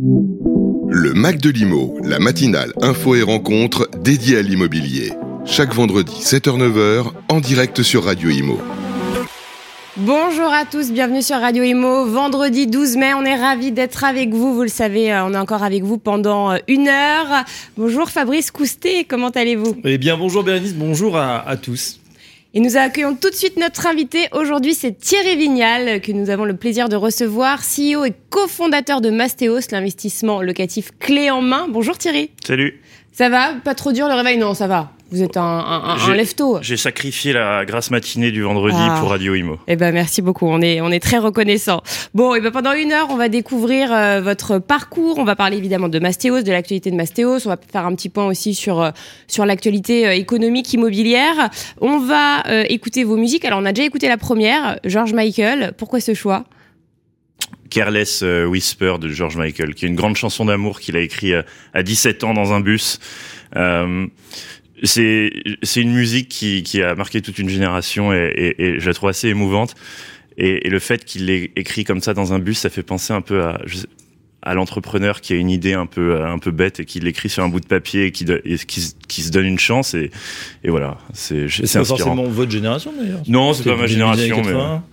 Le Mac de l'Imo, la matinale info et rencontre dédiée à l'immobilier. Chaque vendredi 7h-9h en direct sur Radio Imo. Bonjour à tous, bienvenue sur Radio Imo. Vendredi 12 mai, on est ravis d'être avec vous. Vous le savez, euh, on est encore avec vous pendant euh, une heure. Bonjour Fabrice Coustet, comment allez-vous? Eh bien bonjour Bérénice, bonjour à, à tous. Et nous accueillons tout de suite notre invité. Aujourd'hui, c'est Thierry Vignal, que nous avons le plaisir de recevoir, CEO et cofondateur de Mastéos, l'investissement locatif clé en main. Bonjour Thierry. Salut. Ça va? Pas trop dur le réveil? Non, ça va. Vous êtes un, un, un J'ai- lève-tôt. J'ai sacrifié la grasse matinée du vendredi Ah. pour Radio Imo. Eh ben merci beaucoup, on est on est très reconnaissant. Bon, et ben pendant une heure, on va découvrir euh, votre parcours. On va parler évidemment de Mastéos, de l'actualité de Mastéos. On va faire un petit point aussi sur euh, sur l'actualité euh, économique immobilière. On va écouter vos musiques. Alors on a déjà écouté la première, George Michael. Pourquoi ce choix? Careless Whisper de George Michael, qui est une grande chanson d'amour qu'il a écrit euh, à 17 ans dans un bus. Euh, c'est c'est une musique qui, qui a marqué toute une génération et, et, et je la trouve assez émouvante. Et, et le fait qu'il l'ait écrit comme ça dans un bus, ça fait penser un peu à, je à l'entrepreneur qui a une idée un peu euh, un peu bête et qui l'écrit sur un bout de papier et qui, do- et qui, se- qui se donne une chance et, et voilà, c'est C'est pas forcément votre génération d'ailleurs. Non, c'est pas ma génération, mais 80.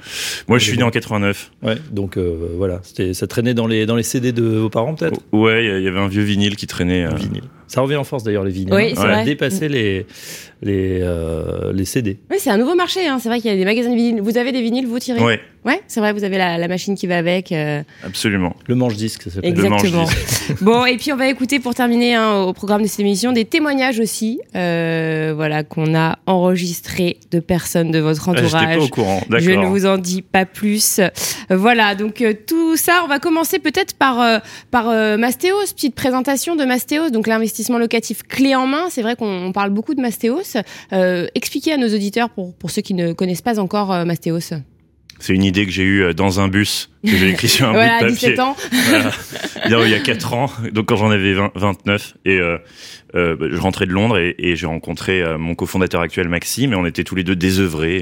moi je suis né en 89. Ouais, donc euh, voilà, c'était ça traînait dans les dans les CD de vos parents peut-être? Ouais, il y avait un vieux vinyle qui traînait. euh, Vinyle. Ça revient en force d'ailleurs les vinyles. Oui, hein. c'est dépassé les les euh, les CD. Oui, c'est un nouveau marché. Hein. C'est vrai qu'il y a des magasins de vinyles. Vous avez des vinyles, vous Thierry? Ouais, Ouais, c'est vrai. Vous avez la, la machine qui va avec. euh, absolument. Le manche disque ça s'appelle. Le Exactement. bon, et puis on va écouter pour terminer hein, au programme de cette émission des témoignages aussi, euh, voilà qu'on a enregistrés de personnes de votre Ah, entourage. pas au courant. Je ne vous en dis pas plus. Voilà, donc euh, tout ça, on va commencer peut-être par euh, par euh, Mastéos, petite présentation de Mastéos, donc locatif clé en main. C'est vrai qu'on on parle beaucoup de Mastéos. Euh, expliquez à nos auditeurs, pour, pour ceux qui ne connaissent pas encore euh, Mastéos. C'est une idée que j'ai eue euh, dans un bus que j'ai écrit sur un voilà, bout de 17 papier. ans. Voilà. Il y a- il y a 4 ans, donc quand j'en avais 20 29 et euh, euh, bah, je rentrais de Londres et, et j'ai rencontré euh, mon cofondateur actuel Maxime et on était tous les deux désœuvrés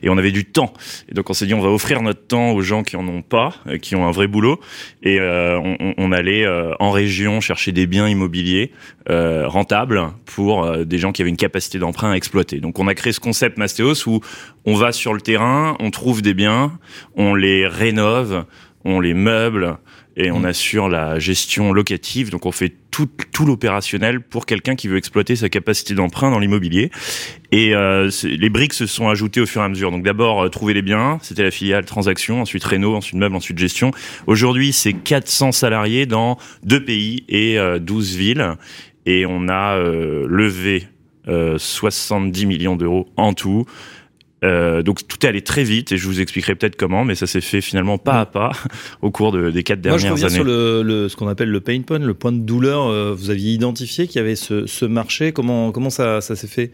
et, et on avait du temps. Et donc on s'est dit on va offrir notre temps aux gens qui en ont pas, euh, qui ont un vrai boulot et euh, on, allait en région chercher des biens immobiliers rentables pour des gens qui avaient une capacité d'emprunt à exploiter. Donc on a créé ce concept Mastéos où on va sur le terrain, on trouve des biens, on les rénove, on les meuble et on assure la gestion locative. Donc on fait tout, tout l'opérationnel pour quelqu'un qui veut exploiter sa capacité d'emprunt dans l'immobilier. Et euh, les briques se sont ajoutées au fur et à mesure. Donc d'abord euh, trouver les biens, c'était la filiale transaction, ensuite réno, ensuite meuble, ensuite gestion. Aujourd'hui c'est 400 salariés dans deux pays et euh, 12 villes. Et on a euh, levé euh, 70 millions d'euros en tout. Euh, donc tout est allé très vite et je vous expliquerai peut-être comment, mais ça s'est fait finalement pas à pas au cours de- des quatre Moi je dernières reviens années. sur le, le- ce qu'on appelle le pain point, le point de douleur. euh, vous aviez identifié qu'il y avait ce, ce marché. Comment comment ça ça s'est fait?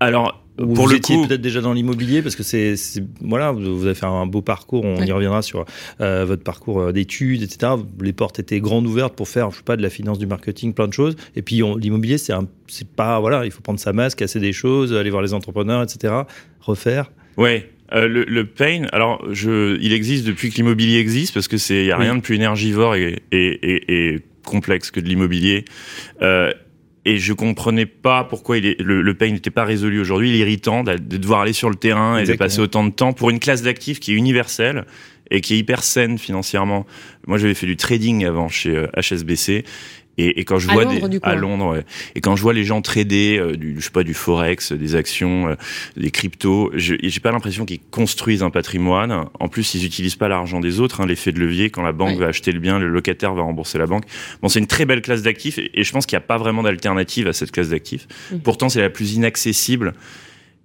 Alors Ou pour vous le coup, peut-être déjà dans l'immobilier parce que c'est voilà vous vous avez fait un beau parcours on Ouais. y reviendra sur euh, votre parcours euh, d'études etc les portes étaient grandes ouvertes pour faire je sais pas de la finance du marketing plein de choses et puis on- l'immobilier c'est pas voilà il faut prendre sa masse casser des choses aller voir les entrepreneurs etc refaire ouais. euh, le, le pain, alors je, il existe depuis que l'immobilier existe parce que c'est, y a Oui. rien de plus énergivore et, et, et, et complexe que de l'immobilier. Euh, et je comprenais pas pourquoi il est, le, le pain n'était pas résolu aujourd'hui. Il est irritant de devoir aller sur le terrain et de passer autant de temps pour une classe d'actifs qui est universelle et qui est hyper saine financièrement. Moi, j'avais fait du trading avant chez euh, HSBC. Et, et quand je À vois Londres, des, à hein. Londres, ouais. et quand je vois les gens trader euh, du, je sais pas, du forex, des actions, euh, des cryptos, j'ai pas l'impression qu'ils construisent un patrimoine. En plus, ils utilisent pas l'argent des autres, hein, l'effet de levier. Quand la banque Ouais. va acheter le bien, le locataire va rembourser la banque. Bon, c'est une très belle classe d'actifs, et, et je pense qu'il n'y a pas vraiment d'alternative à cette classe d'actifs. Mhm. Pourtant, c'est la plus inaccessible.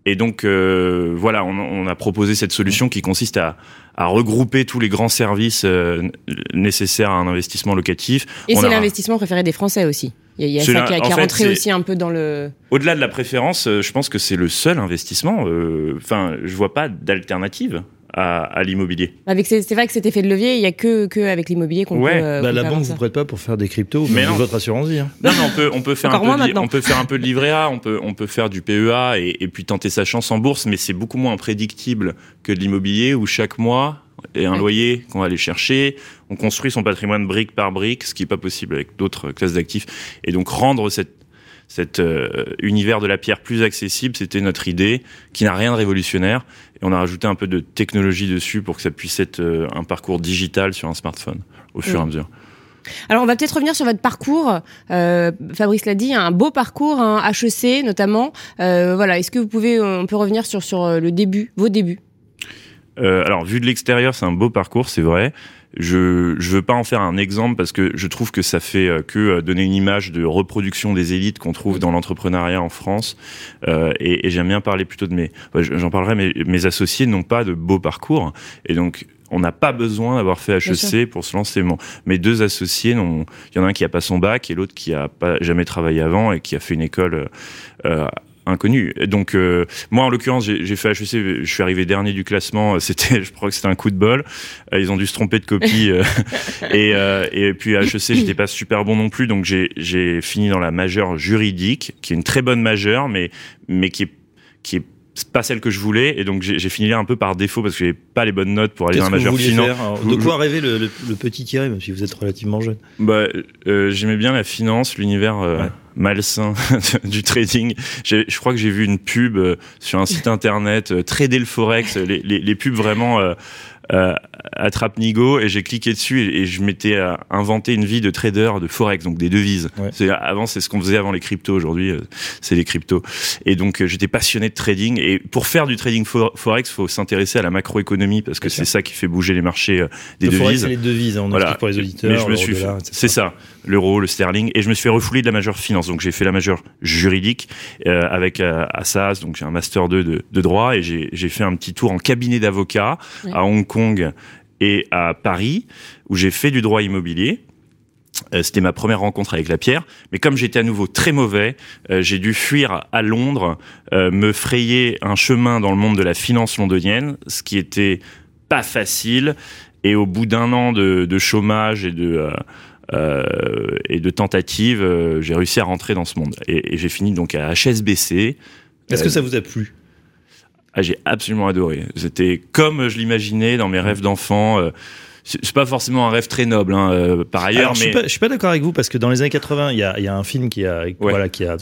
Et donc, euh, voilà, on, on a proposé cette solution qui consiste à, à regrouper tous les grands services euh, nécessaires à un investissement locatif. Et c'est a- l'investissement préféré des Français aussi. Il y a, a ça qui, a- qui est fait, rentré aussi un peu dans le. Au-delà de la préférence, euh, je pense que c'est le seul investissement. euh, Enfin, je vois pas d'alternative à, à l'immobilier. Avec ces- c'est vrai que cet effet de levier, il y a que que avec l'immobilier qu'on Ouais. peut. euh, Bah, la peut banque vous prête pas pour faire des cryptos Mais non. votre assurance vie hein. Non, mais on peut, on peut faire un peu, de, on peut faire un peu de livret A, on peut, on peut faire du PEA et, et puis tenter sa chance en bourse, mais c'est beaucoup moins prédictible que de l'immobilier où chaque mois, et un Ouais. loyer qu'on va aller chercher. On construit son patrimoine brique par brique, ce qui est pas possible avec d'autres classes d'actifs. Et donc rendre cette cet euh, univers de la pierre plus accessible, c'était notre idée, qui n'a rien de révolutionnaire. Et on a rajouté un peu de technologie dessus pour que ça puisse être euh, un parcours digital sur un smartphone au fur et à Mm. mesure. Alors on va peut-être revenir sur votre parcours. Euh, Fabrice l'a dit, un beau parcours, un HEC notamment. Voilà, est-ce que vous pouvez, on peut revenir sur sur le début, vos débuts? Euh, alors, vu de l'extérieur, c'est un beau parcours, c'est vrai. Je je veux pas en faire un exemple parce que je trouve que ça fait euh, que euh, donner une image de reproduction des élites qu'on trouve dans l'entrepreneuriat en France. Euh, et et j'aime bien parler plutôt de mes. ouais, J'en parlerai, mais mes associés n'ont pas de beau parcours et donc. On n'a pas besoin d'avoir fait HEC pour se lancer. Mon- Mes deux associés, n'ont- il y en a un qui a pas son bac et l'autre qui a pas jamais travaillé avant et qui a fait une école euh, euh, inconnue. Et Donc euh, moi, en l'occurrence, j'ai j'ai fait HEC. Je suis arrivé dernier du classement. C'était, je crois que c'était un coup de bol. Euh, Ils ont dû se tromper de copie. euh, et, euh, et puis à HEC, j'étais pas super bon non plus. Donc j'ai j'ai fini dans la majeure juridique, qui est une très bonne majeure, mais mais qui est qui est pas celle que je voulais. Et donc j'ai j'ai fini là un peu par défaut parce que j'avais pas les bonnes notes pour aller dans la majeure finance. Alors, De quoi rêver le, le- le petit Thierry, même si vous êtes relativement jeune? Bah, euh, j'aimais bien la finance, l'univers euh, Ouais. Malsain du trading. Je crois que j'ai vu une pub euh, sur un site internet, euh, Trader le Forex, les, les, les pubs vraiment euh, euh, attrape nigo et j'ai cliqué dessus et, et je m'étais euh, inventé une vie de trader de forex donc des devises. Ouais. C'est avant c'est ce qu'on faisait avant les cryptos aujourd'hui euh, c'est les cryptos et donc euh, j'étais passionné de trading et pour faire du trading fo- forex faut s'intéresser à la macroéconomie parce que c'est ça qui fait bouger les marchés des Le forex, devises. c'est les devises, hein, on Voilà. pour les auditeurs. Mais je me suis, c'est ça, l'euro, le sterling, et je me suis fait refouler de la majeure finance. Donc j'ai fait la majeure juridique euh, avec euh, Assas, donc j'ai un master 2 de, de droit, et j'ai fait un petit tour en cabinet d'avocat à Hong Kong et à Paris, où j'ai fait du droit immobilier. Euh, C'était ma première rencontre avec la pierre, mais comme j'étais à nouveau très mauvais, euh, j'ai dû fuir à Londres, me frayer un chemin dans le monde de la finance londonienne, ce qui était pas facile. Et au bout d'un an de, de chômage et de et de tentatives, euh, j'ai réussi à rentrer dans ce monde. Et, et j'ai fini donc à HSBC. Est-ce Euh, que ça vous a plu? Ah, j'ai absolument adoré. C'était comme je l'imaginais dans mes rêves d'enfant. euh, c'est pas forcément un rêve très noble, hein, euh, par ailleurs, Alors, je suis pas, je suis pas d'accord avec vous parce que dans les années 80, il y a, il y a un film qui a, voilà, qui a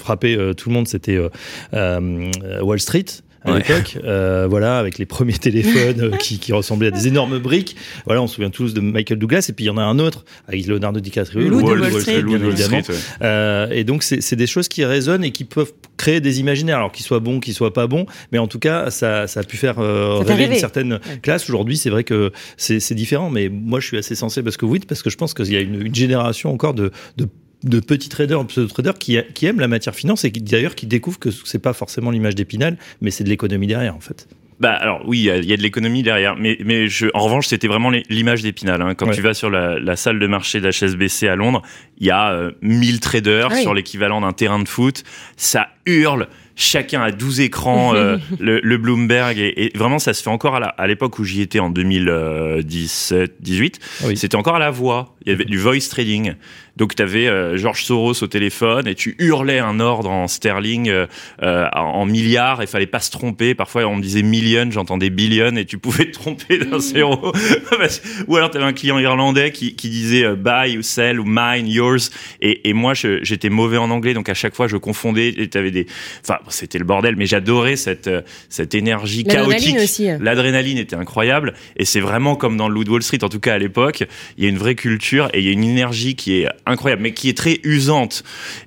frappé euh, tout le monde, c'était euh, euh, Wall Street. À Ouais. l'époque, euh, voilà, avec les premiers téléphones euh, qui, qui ressemblaient à des énormes briques. Voilà, on se souvient tous de Michael Douglas, et puis il y en a un autre avec Leonardo DiCaprio, Wall Wall Street, bien Wall évidemment. Street, ouais. Euh, et donc c'est des choses qui résonnent et qui peuvent créer des imaginaires, alors qu'ils soient bons, qu'ils soient pas bons, mais en tout cas ça, ça a pu faire euh, rêver rêver. une certaine classe. Aujourd'hui, c'est vrai que c'est différent, mais moi je suis assez sensible à ce que vous dites parce que je pense qu'il y a une, une génération encore de, de de petits traders, pseudo traders qui, qui aiment la matière finance et qui d'ailleurs qui découvrent que c'est pas forcément l'image d'Épinal, mais c'est de l'économie derrière en fait. Bah alors oui, il y a, il y a de l'économie derrière, mais mais je, en revanche, c'était vraiment l'image d'Épinal. Hein. Quand Ouais. tu vas sur la, la salle de marché d'HSBC à Londres, il y a euh, 1000 traders Ah oui. sur l'équivalent d'un terrain de foot. Ça hurle. Chacun a 12 écrans, euh, le, le Bloomberg, et, et vraiment ça se fait encore à la- à l'époque où j'y étais en 2017, 18. Oui. C'était encore à la voix. Il y avait du voice trading. Donc tu avais George Soros au téléphone et tu hurlais un ordre en sterling euh, euh, en milliards et fallait pas se tromper. Parfois on me disait million, j'entendais billion et tu pouvais te tromper d'un zéro. Parce- ou alors tu avais un client irlandais qui, qui disait euh, buy ou sell ou mine, yours. Et, et moi j'étais mauvais en anglais donc à chaque fois je confondais et tu avais des... Enfin c'était le bordel mais j'adorais cette, euh, cette énergie L'adrénaline chaotique. aussi. L'adrénaline était incroyable et c'est vraiment comme dans le de Wall Street, en tout cas à l'époque, il y a une vraie culture et il y a une énergie qui est incroyable, mais qui est très usante.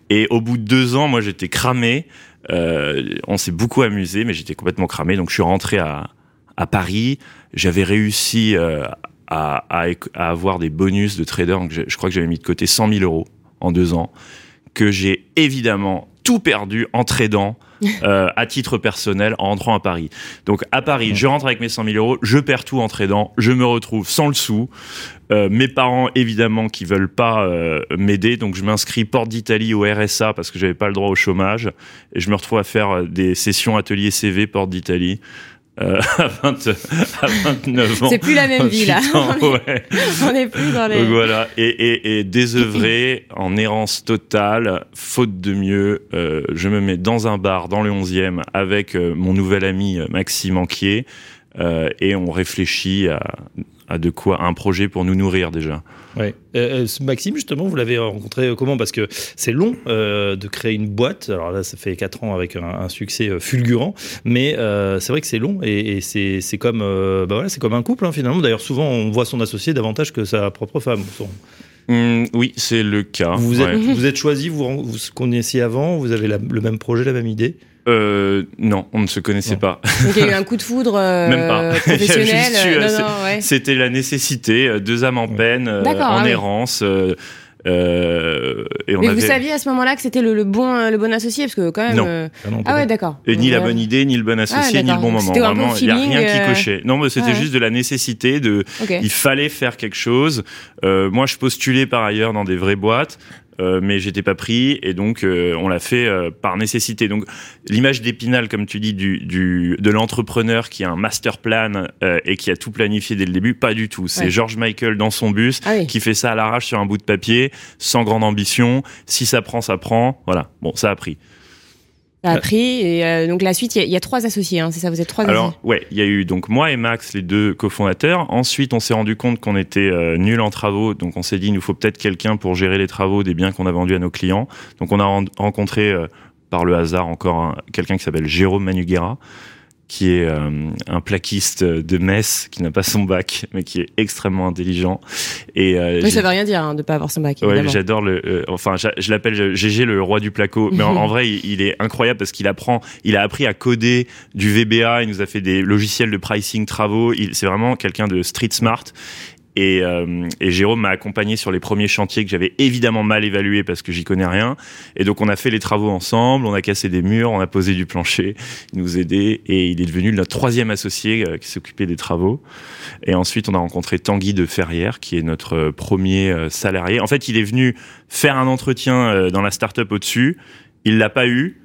Et au bout de deux ans, moi j'étais cramé. Euh, on s'est beaucoup amusé, mais j'étais complètement cramé. Donc je suis rentré à, Paris. J'avais réussi euh, à avoir des bonus de trader. Donc je, je crois que j'avais mis de côté 100 000 euros en deux ans, que j'ai évidemment tout perdu en tradant euh, à titre personnel en rentrant à Paris. Donc à Paris, je rentre avec mes 100 000 euros, je perds tout en tradant, je me retrouve sans le sou. Euh, mes parents évidemment qui veulent pas euh, m'aider, donc je m'inscris porte d'Italie au RSA parce que j'avais pas le droit au chômage et je me retrouve à faire des sessions atelier CV porte d'Italie. Euh, à, 20 à 29 ans. C'est plus la même vie là. Putain, ouais. On n'est plus dans les. Donc voilà, et, et, et désœuvré, en errance totale, faute de mieux, euh, je me mets dans un bar dans le 11e avec euh, mon nouvel ami Maxime Anquier. et on réfléchit à, à de quoi à un projet pour nous nourrir déjà. Ouais. Euh, euh, Maxime, justement, vous l'avez rencontré comment? Parce que c'est long euh, de créer une boîte. Alors là, ça fait 4 ans avec un, un succès euh, fulgurant, mais euh, c'est vrai que c'est long et, et c'est comme, euh, bah voilà, c'est comme un couple hein, finalement. D'ailleurs, souvent, on voit son associé davantage que sa propre femme. Son- Hum, oui, c'est le cas. Vous êtes, ouais. vous êtes choisi, vous vous vous connaissiez avant, vous avez la- le même projet, la même idée? Euh, non, on ne se connaissait Non. pas. Donc il y a eu un coup de foudre euh, Même pas. professionnel. Euh, non, non, ouais. C'était la nécessité, euh, deux âmes en peine, euh, D'accord, en ah errance. euh, euh, et on Mais avait vous saviez à ce moment-là que c'était le, le bon, le bon associé parce que quand même. Non. euh, Ah, non, Ah ouais, d'accord. et ni la bonne idée, ni le bon associé, ni le bon moment. C'était un peu Vraiment, il n'y a rien qui cochait. Non, mais c'était ouais. juste de la nécessité de. Ok. Il fallait faire quelque chose. Euh, moi, je postulais par ailleurs dans des vraies boîtes. Euh, mais j'étais pas pris et donc euh, on l'a fait euh, par nécessité. Donc l'image d'Épinal, comme tu dis, du, du de l'entrepreneur qui a un master plan euh, et qui a tout planifié dès le début, pas du tout. C'est Ouais. George Michael dans son bus Ah oui. qui fait ça à l'arrache sur un bout de papier, sans grande ambition. Si ça prend, ça prend. Voilà. Bon, ça a pris. Ça a pris. Et euh, donc la suite, il y y, a trois associés, hein, c'est ça Vous êtes trois Alors, associés ouais, il y a eu donc moi et Max, les deux cofondateurs. Ensuite, on s'est rendu compte qu'on était euh, nuls en travaux, donc on s'est dit, il nous faut peut-être quelqu'un pour gérer les travaux des biens qu'on a vendus à nos clients. Donc, on a ren- rencontré euh, par le hasard encore un- quelqu'un qui s'appelle Jérôme Manuguera, qui est euh, un plaquiste de Metz, qui n'a pas son bac, mais qui est extrêmement intelligent. Et euh, Oui, ça veut rien dire hein, de pas avoir son bac. Ouais, j'adore le. euh, enfin, je l'appelle GG le roi du placo. Mais en, en vrai, il, il est incroyable parce qu'il apprend. Il a appris à coder du VBA. Il nous a fait des logiciels de pricing travaux. C'est vraiment quelqu'un de street smart. Et, euh, et Jérôme m'a accompagné sur les premiers chantiers que j'avais évidemment mal évalués parce que j'y connais rien. Et donc on a fait les travaux ensemble, on a cassé des murs, on a posé du plancher, il nous aidait et il est devenu notre troisième associé euh, qui s'occupait des travaux. Et ensuite on a rencontré Tanguy de Ferrière qui est notre euh, premier euh, salarié. En fait il est venu faire un entretien dans la start-up au-dessus, il l'a pas eu.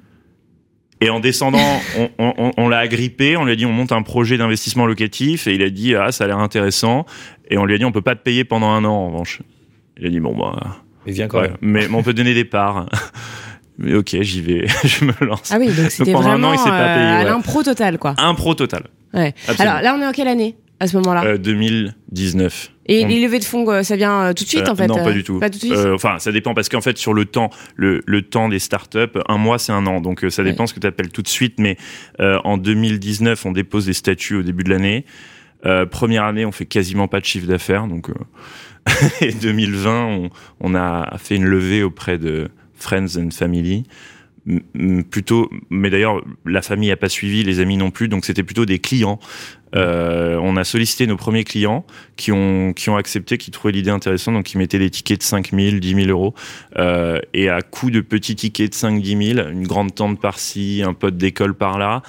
Et en descendant, on, on- on- on l'a agrippé, on lui a dit on monte un projet d'investissement locatif et il a dit ah ça a l'air intéressant et on lui a dit on peut pas te payer pendant un an en revanche. Il a dit bon bah Mais viens quand ouais, même. mais, mais on peut donner des parts. Mais ok j'y vais, je me lance. Ah oui, donc c'était pendant un vraiment an, il s'est pas euh, payé, ouais. l'impro total, quoi. Un pro total. Ouais. Absolument. Alors là, on est en quelle année? À ce moment-là Euh, 2019. Et on- les levées de fonds, euh, ça vient euh, tout de suite Euh, en fait Non, euh, pas du tout. Pas tout de suite. Euh, enfin, ça dépend parce qu'en fait, sur le temps, le, le temps des startups, un mois, c'est un an. Donc, euh, ça Ouais. dépend ce que tu appelles tout de suite. Mais euh, en 2019, on dépose des statuts au début de l'année. Euh, première année, on fait quasiment pas de chiffre d'affaires. Donc, euh, et 2020, on, on a fait une levée auprès de Friends and Family. Plutôt, mais d'ailleurs, la famille a pas suivi, les amis non plus, donc c'était plutôt des clients. Euh, on a sollicité nos premiers clients qui ont qui ont accepté, qui trouvaient l'idée intéressante, donc qui mettaient des tickets de 5 000, 10 000 euros, euh, et à coût de petits tickets de 5 10 000, une grande tente par-ci, un pote d'école par-là,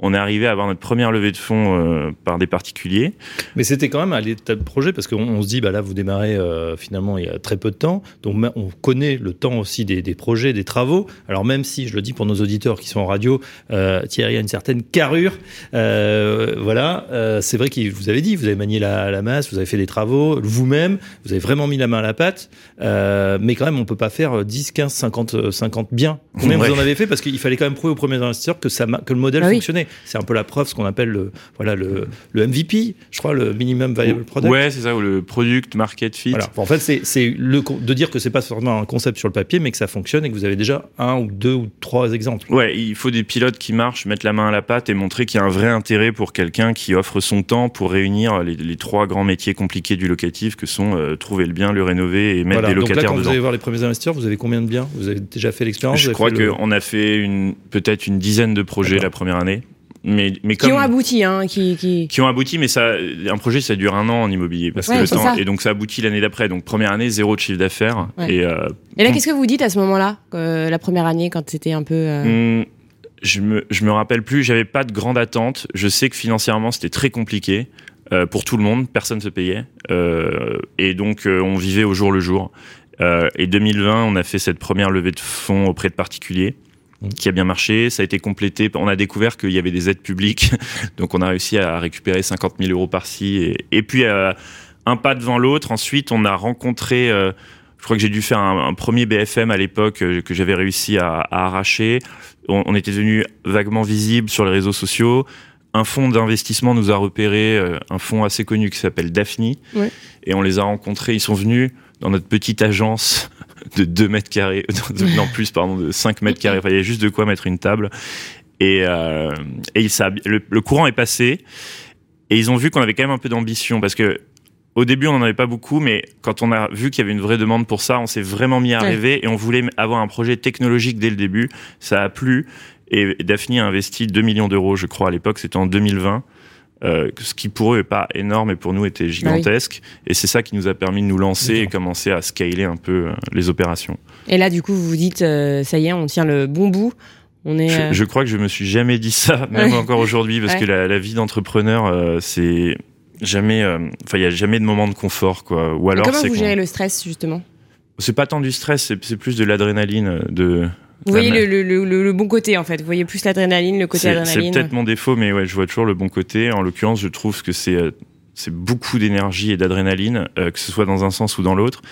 on est arrivé à avoir notre première levée de fonds euh, par des particuliers. Mais c'était quand même à l'état de projet parce qu'on on se dit, bah là, vous démarrez euh, finalement il y a très peu de temps. Donc on connaît le temps aussi des, des projets, des travaux. Alors même si, je le dis pour nos auditeurs qui sont en radio, euh, Thierry a une certaine carrure. Euh, voilà, euh, c'est vrai que vous avez dit, vous avez manié la, la masse, vous avez fait des travaux vous-même, vous avez vraiment mis la main à la pâte. Euh, mais quand même, on peut pas faire 10, 15, 50, euh, 50 bien. Combien Ouais. vous en avez fait? Parce qu'il fallait quand même prouver aux premiers investisseurs que, ça, ma- que le modèle Ah oui. fonctionnait. C'est un peu la preuve, ce qu'on appelle le, voilà, le, le MVP, je crois, le minimum viable product. Ouais, c'est ça, ou le product market fit. Voilà. En fait, c'est de dire que c'est pas forcément un concept sur le papier, mais que ça fonctionne et que vous avez déjà un ou deux ou trois exemples. Ouais, il faut des pilotes qui marchent, mettre la main à la pâte et montrer qu'il y a un vrai intérêt pour quelqu'un qui offre son temps pour réunir les, les trois grands métiers compliqués du locatif que sont euh, trouver le bien, le rénover et mettre Voilà. des Donc là, locataires quand vous allez voir les premiers investisseurs, vous avez combien de biens? Vous avez déjà fait l'expérience? Je crois fait le- qu'on a fait peut-être une dizaine de projets la première année, mais mais Qui ont abouti, hein, qui, qui... qui ont abouti, mais ça, un projet, ça dure un an en immobilier parce Ouais, que le temps ça. et donc ça aboutit l'année d'après. Donc première année, zéro de chiffre d'affaires Ouais. et euh, Et là, qu'est-ce que vous dites à ce moment-là, euh, la première année, quand c'était un peu. euh, Hum, je me je me rappelle plus. J'avais pas de grande attente. Je sais que financièrement c'était très compliqué pour tout le monde. Personne se payait et donc on vivait au jour le jour. Et 2020, on a fait cette première levée de fonds auprès de particuliers. Qui a bien marché. Ça a été complété. On a découvert qu'il y avait des aides publiques, donc on a réussi à récupérer 50 000 euros par-ci. Et, et puis euh, un pas devant l'autre. Ensuite, on a rencontré. euh, je crois que j'ai dû faire un, un premier BFM à l'époque euh, que j'avais réussi à, à arracher. On, on était devenu vaguement visible sur les réseaux sociaux. un fonds d'investissement nous a repéré euh, un fonds assez connu qui s'appelle Daphne. Ouais. Et on les a rencontrés. Ils sont venus dans notre petite agence de 2 mètres carrés, non plus, pardon, de 5 mètres carrés. Enfin, il y avait juste de quoi mettre une table. Et, euh, et ça, le, le courant est passé. Et ils ont vu qu'on avait quand même un peu d'ambition parce que au début, on n'en avait pas beaucoup, mais quand on a vu qu'il y avait une vraie demande pour ça, on s'est vraiment mis à Ouais. rêver et on voulait avoir un projet technologique dès le début. Ça a plu et Daphne a investi 2 millions d'euros, je crois, à l'époque, c'était en 2020. Euh, ce qui pour eux est pas énorme et pour nous était gigantesque et c'est ça qui nous a permis de nous lancer et commencer à scaler un peu euh, les opérations. Et là, du coup, vous vous dites, euh, ça y est, on tient le bon bout. On est. Je, je crois que je me suis jamais dit ça, même Ouais. encore aujourd'hui, parce Ouais. que la, la vie d'entrepreneur, c'est jamais, enfin, il y a jamais de moment de confort, quoi. Ou alors comment vous gérez le stress, justement? C'est pas tant du stress, c'est plus de l'adrénaline, de. Vous voyez le, le, le, le bon côté, en fait. Vous voyez plus l'adrénaline, le côté C'est c'est adrénaline. peut-être mon défaut, mais ouais, je vois toujours le bon côté. En l'occurrence, je trouve que c'est euh, c'est beaucoup d'énergie et d'adrénaline, euh, que ce soit dans un sens ou dans l'autre.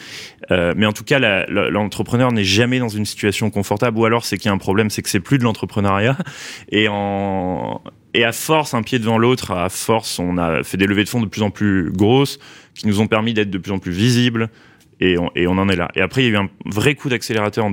Euh, mais en tout cas, l'entrepreneur n'est jamais dans une situation confortable, ou alors c'est qu'il y a un problème, c'est que c'est plus de l'entrepreneuriat. Et en et à force, un pied devant l'autre, à force, on a fait des levées de fonds de plus en plus grosses, qui nous ont permis d'être de plus en plus visibles. Et on, et on en est là. Et après, il y a eu un vrai coup d'accélérateur en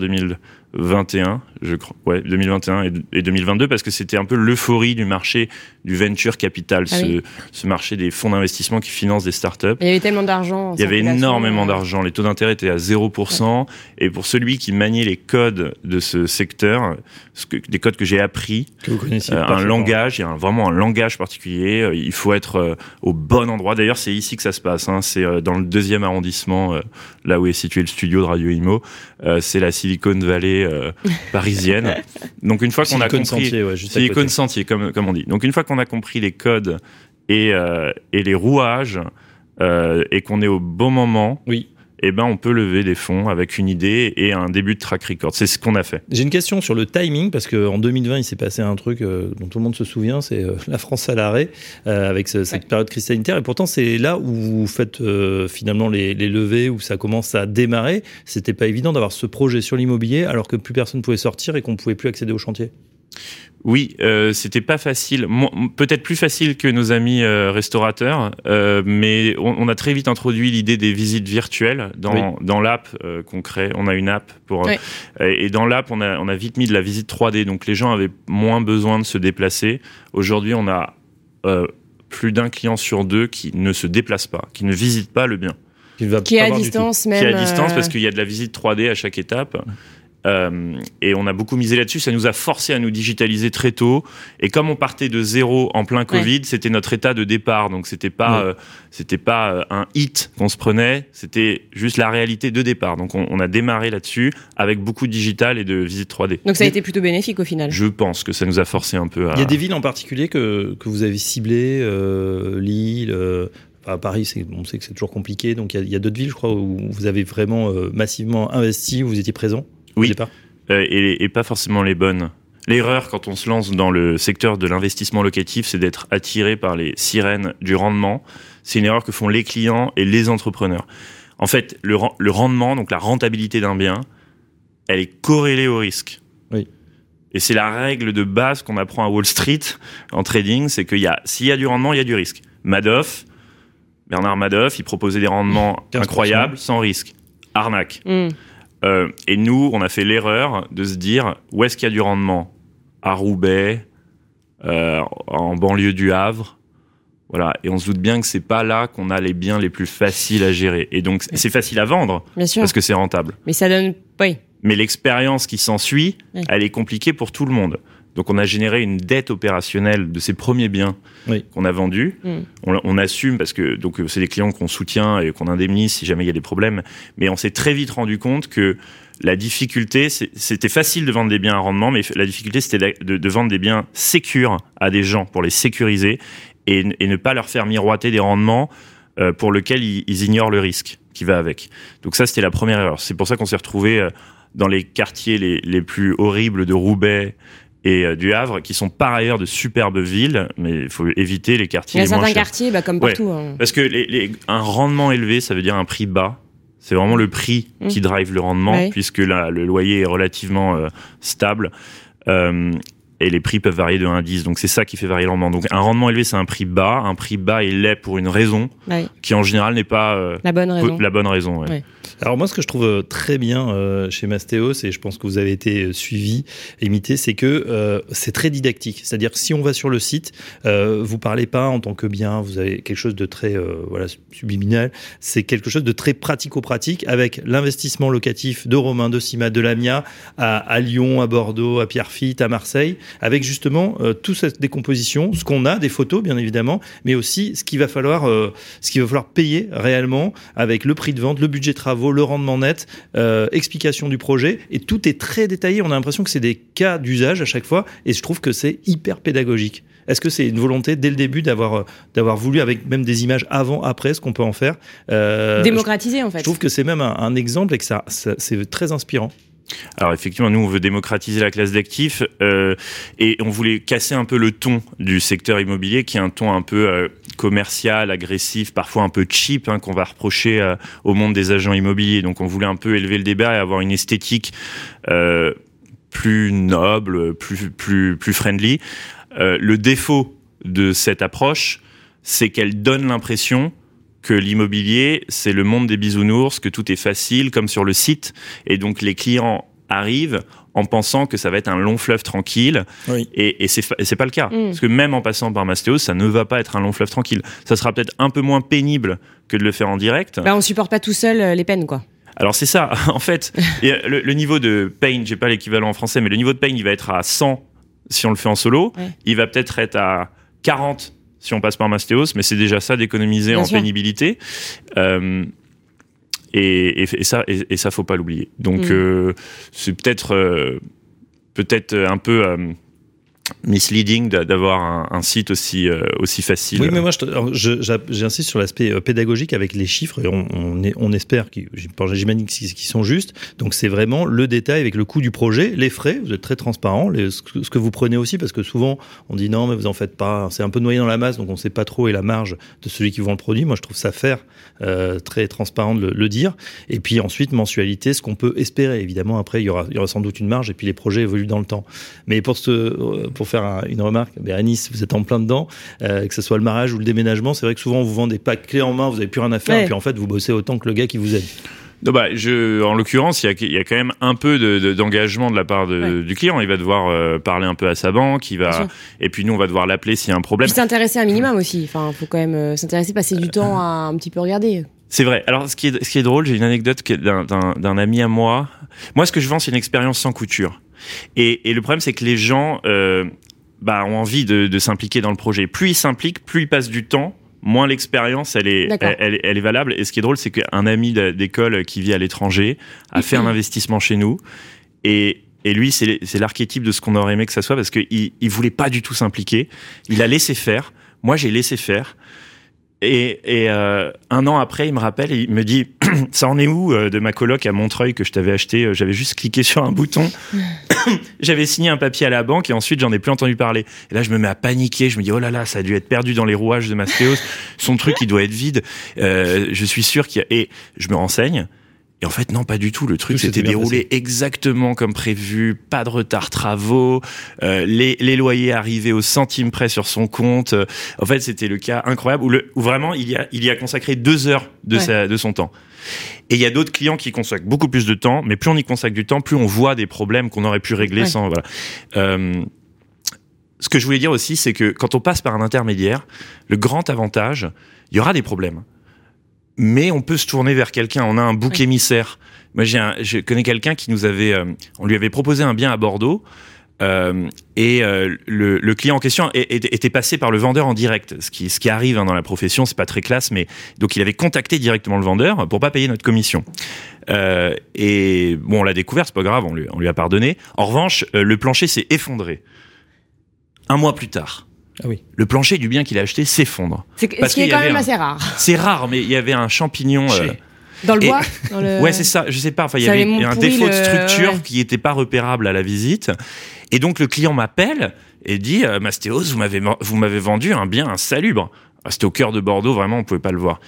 2021, je crois. Ouais, 2021 et, et 2022, parce que c'était un peu l'euphorie du marché du venture capital, Ah ce, oui. ce marché des fonds d'investissement qui financent des startups. Il y avait tellement d'argent. en Il y avait énormément euh, d'argent. Les taux d'intérêt étaient à 0%. Et pour celui qui maniait les codes de ce secteur, ce que, des codes que j'ai appris, Que vous connaissiez euh, un langage, il y a vraiment un langage particulier. euh, Il faut être euh, au bon endroit. D'ailleurs, c'est ici que ça se passe. hein. C'est euh, dans le deuxième arrondissement, euh, là où est situé le studio de Radio Imo. Euh, c'est la Silicon Valley euh, parisienne. Donc une fois qu'on a compris, Sentier, ouais, juste Silicon côté. Sentier, comme, comme on dit. Donc une fois qu'on a compris les codes et, euh, et les rouages euh, et qu'on est au bon moment, Oui. Eh ben on peut lever des fonds avec une idée et un début de track record. C'est ce qu'on a fait. J'ai une question sur le timing parce qu'en 2020 il s'est passé un truc euh, dont tout le monde se souvient, c'est euh, la France à l'arrêt euh, avec ce- cette Ouais. période crise sanitaire et pourtant c'est là où vous faites euh, finalement les, les levées où ça commence à démarrer. C'était pas évident d'avoir ce projet sur l'immobilier alors que plus personne pouvait sortir et qu'on pouvait plus accéder au chantier. Oui, euh, c'était pas facile. Peut-être plus facile que nos amis euh, restaurateurs, euh, mais on, on a très vite introduit l'idée des visites virtuelles dans, Oui. dans l'app euh, qu'on crée. On a une app pour euh, et dans l'app on a on a vite mis de la visite 3D, donc les gens avaient moins besoin de se déplacer. Aujourd'hui, on a euh, plus d'un client sur deux qui ne se déplace pas, qui ne visite pas le bien Qui, va Qui est pas à distance, qui même. est à distance parce qu'il y a de la visite 3D à chaque étape. Euh, et on a beaucoup misé là-dessus. Ça nous a forcé à nous digitaliser très tôt. Et comme on partait de zéro en plein Covid, c'était notre état de départ. Donc c'était pas, Ouais. euh, c'était pas euh, un hit qu'on se prenait. C'était juste la réalité de départ. Donc on, on a démarré là-dessus avec beaucoup de digital et de visite 3D. Donc ça a été plutôt bénéfique au final. Je pense que ça nous a forcé un peu à. Il y a des villes en particulier que, que vous avez ciblées, euh, Lille, euh, Paris, on sait que c'est toujours compliqué, donc il y a, d'autres villes, je crois, où vous avez vraiment euh, massivement investi, où vous étiez présent au Oui. départ. euh, et, et pas forcément les bonnes. L'erreur quand on se lance dans le secteur de l'investissement locatif, c'est d'être attiré par les sirènes du rendement. C'est une erreur que font les clients et les entrepreneurs. En fait, le, ren- le rendement, donc la rentabilité d'un bien, elle est corrélée au risque. Oui. Et c'est la règle de base qu'on apprend à Wall Street en trading, c'est qu'il y a, s'il y a du rendement, il y a du risque. Madoff, Bernard Madoff, il proposait des rendements 15%. incroyables sans risque. Arnaque. Hmm. Euh, et nous, on a fait l'erreur de se dire où est-ce qu'il y a du rendement? À Roubaix, euh, en banlieue du Havre. Voilà. Et on se doute bien que c'est pas là qu'on a les biens les plus faciles à gérer. Et donc, c'est facile à vendre Bien sûr. parce que c'est rentable. Mais ça donne. Oui. Mais l'expérience qui s'ensuit, Oui. elle est compliquée pour tout le monde. Donc, on a généré une dette opérationnelle de ces premiers biens Oui. qu'on a vendus. Mm. On, on assume parce que donc euh, c'est des clients qu'on soutient et qu'on indemnise si jamais il y a des problèmes. Mais on s'est très vite rendu compte que la difficulté, c'était facile de vendre des biens à rendement, mais la difficulté c'était de, de vendre des biens sécures à des gens pour les sécuriser et, et ne pas leur faire miroiter des rendements euh, pour lesquels ils, ils ignorent le risque qui va avec. Donc ça, c'était la première erreur. C'est pour ça qu'on s'est retrouvé euh, dans les quartiers les, les plus horribles de Roubaix et euh, du Havre, qui sont par ailleurs de superbes villes, mais il faut éviter les Il quartiers y a les certains quartiers, bah, comme Ouais. partout. hein. Parce que les, les- un rendement élevé, ça veut dire un prix bas. C'est vraiment le prix Mm. qui drive le rendement, Ouais. puisque là, le loyer est relativement euh, stable. Euh, et les prix peuvent varier de 1 à 10. Donc c'est ça qui fait varier le rendement. Donc un rendement élevé, c'est un prix bas. Un prix bas, il l'est pour une raison Ouais. Qui en général n'est pas euh, La bonne raison. la bonne raison. ouais. Ouais. Alors moi, ce que je trouve euh, très bien euh, chez Mastéos, et je pense que vous avez été suivi, imité, c'est que euh, c'est très didactique. C'est-à-dire que si on va sur le site, euh, vous parlez pas en tant que bien, vous avez quelque chose de très euh, voilà subliminal. C'est quelque chose de très pratico-pratique avec l'investissement locatif de Romain, de Sima, de Lamia à, à Lyon, à Bordeaux, à Pierrefitte, à Marseille, avec justement euh, toute cette décomposition, ce qu'on a, des photos bien évidemment, mais aussi ce qu'il va falloir, euh, ce qu'il va falloir payer réellement avec le prix de vente, le budget travaux, le rendement net, euh, explication du projet, et tout est très détaillé. On a l'impression que c'est des cas d'usage à chaque fois, et je trouve que c'est hyper pédagogique. Est-ce que c'est une volonté dès le début d'avoir euh, d'avoir voulu avec même des images avant après ce qu'on peut en faire Euh, Démocratiser, en fait. je trouve que c'est même un, un exemple et que ça, ça- c'est très inspirant. Alors effectivement, nous on veut démocratiser la classe d'actifs euh, et on voulait casser un peu le ton du secteur immobilier, qui est un ton un peu euh, commercial, agressif, parfois un peu cheap, hein, qu'on va reprocher euh, au monde des agents immobiliers. Donc on voulait un peu élever le débat et avoir une esthétique euh, plus noble, plus friendly. Euh, le défaut de cette approche, c'est qu'elle donne l'impression que l'immobilier, c'est le monde des bisounours, que tout est facile, comme sur le site, et donc les clients arrivent en pensant que ça va être un long fleuve tranquille, Oui. et, et c'est pas le cas. Mm. Parce que même en passant par Mastéos, ça ne va pas être un long fleuve tranquille. Ça sera peut-être un peu moins pénible que de le faire en direct. Bah, on supporte pas tout seul euh, les peines, quoi. Alors c'est ça, en fait, et, euh, le, le niveau de pain, j'ai pas l'équivalent en français, mais le niveau de pain, il va être à 100 si on le fait en solo, Ouais. il va peut-être être à 40 si on passe par Mastéos, mais c'est déjà ça d'économiser en sûr. pénibilité. Euh, et, et, et ça, et, et ça, faut pas l'oublier. Donc, Mm. euh, c'est peut-être, euh, peut-être un peu euh, misleading d'a- d'avoir un, site aussi, euh, aussi facile. Oui, mais moi, j'insiste sur l'aspect euh, pédagogique avec les chiffres et on, on, est- espère j'imagine qu'ils sont justes. Donc, c'est vraiment le détail avec le coût du projet, les frais. Vous êtes très transparent, ce, que, vous prenez aussi, parce que souvent, on dit non, mais vous en faites pas. C'est un peu noyé dans la masse, donc on sait pas trop et la marge de celui qui vend le produit. Moi, je trouve ça faire euh, très transparent de le, dire. Et puis ensuite, mensualité, ce qu'on peut espérer. Évidemment, après, il y aura, sans doute une marge et puis les projets évoluent dans le temps. Mais pour, ce, euh, pour faire un- une remarque, Bérénice, vous êtes en plein dedans, euh, que ce soit le mariage ou le déménagement, c'est vrai que souvent on vous vend des packs clés en main, vous n'avez plus rien à faire, Ouais. et puis en fait vous bossez autant que le gars qui vous aide. Non, bah, je, en l'occurrence, il y a, il y a quand même un peu de- de- d'engagement de, la part de- Ouais. du client. Il va devoir euh, parler un peu à sa banque, il va, et puis nous, on va devoir l'appeler s'il y a un problème. Puis s'intéresser un minimum aussi. Enfin, faut quand même euh, s'intéresser, passer du temps à un petit peu regarder. C'est vrai. Alors, ce qui est, ce qui est drôle, j'ai une anecdote d'un ami à moi. Moi, ce que je vends, c'est une expérience sans couture. Et, et le problème, c'est que les gens euh, bah, ont envie de, de s'impliquer dans le projet. Plus ils s'impliquent, plus ils passent du temps, moins l'expérience, elle est, elle, est valable. Et ce qui est drôle, c'est qu'un ami d'école qui vit à l'étranger a fait un investissement chez nous. Et, et lui, c'est c'est l'archétype de ce qu'on aurait aimé que ça soit parce qu'il il voulait pas du tout s'impliquer. Il a laissé faire. Moi, j'ai laissé faire. Et, et euh, un an après, il me rappelle et il me dit Ça en est où euh, de ma coloc à Montreuil que je t'avais acheté Euh, J'avais juste cliqué sur un bouton. J'avais signé un papier à la banque et ensuite j'en ai plus entendu parler. Et là, je me mets à paniquer. Je me dis Oh là là, ça a dû être perdu dans les rouages de Mastéos. Son truc, il doit être vide. Euh, je suis sûr qu'il y a. Et je me renseigne. Et en fait, non, pas du tout. Le truc s'était déroulé exactement comme prévu. Pas de retard travaux. euh, les, les loyers arrivaient au centime près sur son compte. Euh, En fait, c'était le cas incroyable où, le, où vraiment il y a, il y a consacré deux heures de, Ouais. sa, de son temps. Et il y a d'autres clients qui consacrent beaucoup plus de temps, mais plus on y consacre du temps, plus on voit des problèmes qu'on aurait pu régler Ouais. sans. Voilà. Euh, ce que je voulais dire aussi, c'est que quand on passe par un intermédiaire, le grand avantage, il y aura des problèmes. Mais on peut se tourner vers quelqu'un. On a un bouc émissaire. Moi, j'ai un- je connais quelqu'un qui nous avait, euh, on lui avait proposé un bien à Bordeaux. euh, et euh, le, le client en question est- est- était passé par le vendeur en direct, ce qui, ce qui arrive hein, dans la profession, c'est pas très classe, mais donc il avait contacté directement le vendeur pour pas payer notre commission. Euh, et bon, on l'a découvert, c'est pas grave, on lui, on lui a pardonné. En revanche, euh, le plancher s'est effondré. Un mois plus tard, Ah oui. le plancher du bien qu'il a acheté s'effondre. C'est ce qui est quand même un- assez rare. C'est rare, mais il y avait un champignon. euh, Dans le Et- bois dans le... Ouais, c'est ça. Je sais pas. Enfin, il y avait avait un défaut de structure ouais. qui n'était pas repérable à la visite. Et donc le client m'appelle et dit euh, Mastéos, vous m'avez vous m'avez vendu un bien insalubre. Ah, C'était au cœur de Bordeaux, vraiment, on pouvait pas le voir.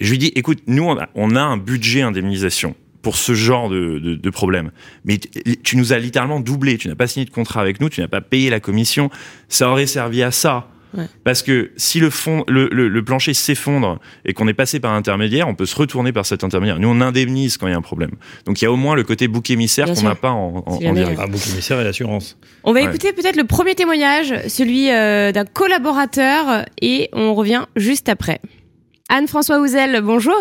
Et je lui dis écoute, nous on a, on a un budget indemnisation pour ce genre de, de, de problème. Mais tu nous as littéralement doublé. Tu n'as pas signé de contrat avec nous, tu n'as pas payé la commission. Ça aurait servi à ça. Ouais. Parce que si le, fond, le, le, le plancher s'effondre et qu'on est passé par un intermédiaire, on peut se retourner par cet intermédiaire. Nous, on indemnise quand il y a un problème. Donc il y a au moins le côté bouc émissaire qu'on n'a pas en, en, direct. Un bouc émissaire et l'assurance. On va Ouais. écouter peut-être le premier témoignage, celui euh, d'un collaborateur, et on revient juste après. Anne-François Houzel, bonjour.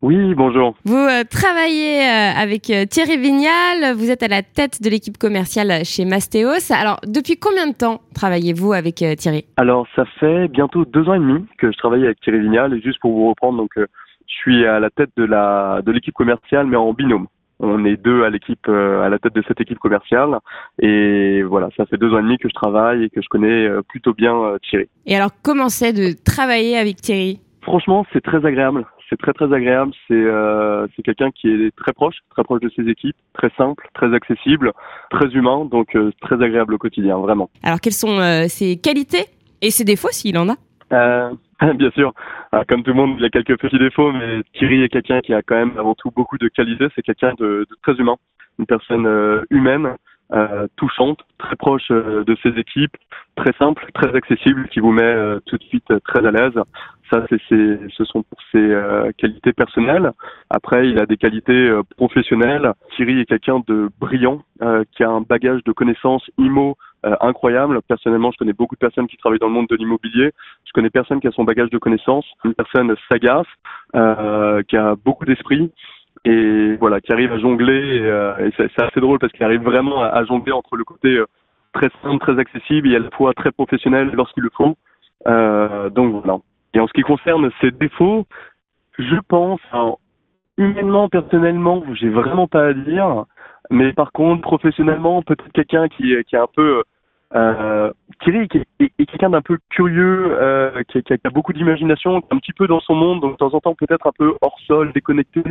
Oui, bonjour. Vous euh, travaillez euh, avec euh, Thierry Vignal, vous êtes à la tête de l'équipe commerciale chez Mastéos. Alors, depuis combien de temps travaillez-vous avec euh, Thierry? Alors, ça fait bientôt deux ans et demi que je travaille avec Thierry Vignal et juste pour vous reprendre, donc, euh, je suis à la tête de la de l'équipe commerciale, mais en binôme. On est deux à l'équipe, euh, à la tête de cette équipe commerciale, et voilà, ça fait deux ans et demi que je travaille et que je connais euh, plutôt bien euh, Thierry. Et alors, comment c'est de travailler avec Thierry? Franchement, c'est très agréable. C'est très très agréable. C'est euh, c'est quelqu'un qui est très proche, très proche de ses équipes, très simple, très accessible, très humain, donc euh, très agréable au quotidien, vraiment. Alors, quelles sont euh, ses qualités et ses défauts s'il en a? Bien sûr, Euh, comme tout le monde, il y a quelques petits défauts, mais Thierry est quelqu'un qui a quand même avant tout beaucoup de qualités. C'est quelqu'un de, de très humain, une personne humaine, touchante, très proche euh, de ses équipes, très simple, très accessible, qui vous met euh, tout de suite euh, très à l'aise. Ça, c'est ce sont pour ses euh, qualités personnelles. Après, il a des qualités euh, professionnelles. Thierry est quelqu'un de brillant, euh, qui a un bagage de connaissances IMO euh, incroyable. Personnellement, je connais beaucoup de personnes qui travaillent dans le monde de l'immobilier. Je connais personne qui a son bagage de connaissances, une personne sagace, euh, qui a beaucoup d'esprit et voilà, qui arrive à jongler. Et, euh, et c'est assez drôle parce qu'il arrive vraiment à, jongler entre le côté euh, très simple, très accessible et à la fois très professionnel lorsqu'il le faut. Euh, donc voilà. Et en ce qui concerne ses défauts, je pense, humainement, personnellement, j'ai vraiment pas à dire. Mais par contre, professionnellement, peut-être quelqu'un qui, qui est un peu euh, Thierry qui est, quelqu'un d'un peu curieux, euh, qui, a, beaucoup d'imagination, un petit peu dans son monde, donc de temps en temps peut-être un peu hors sol, déconnecté,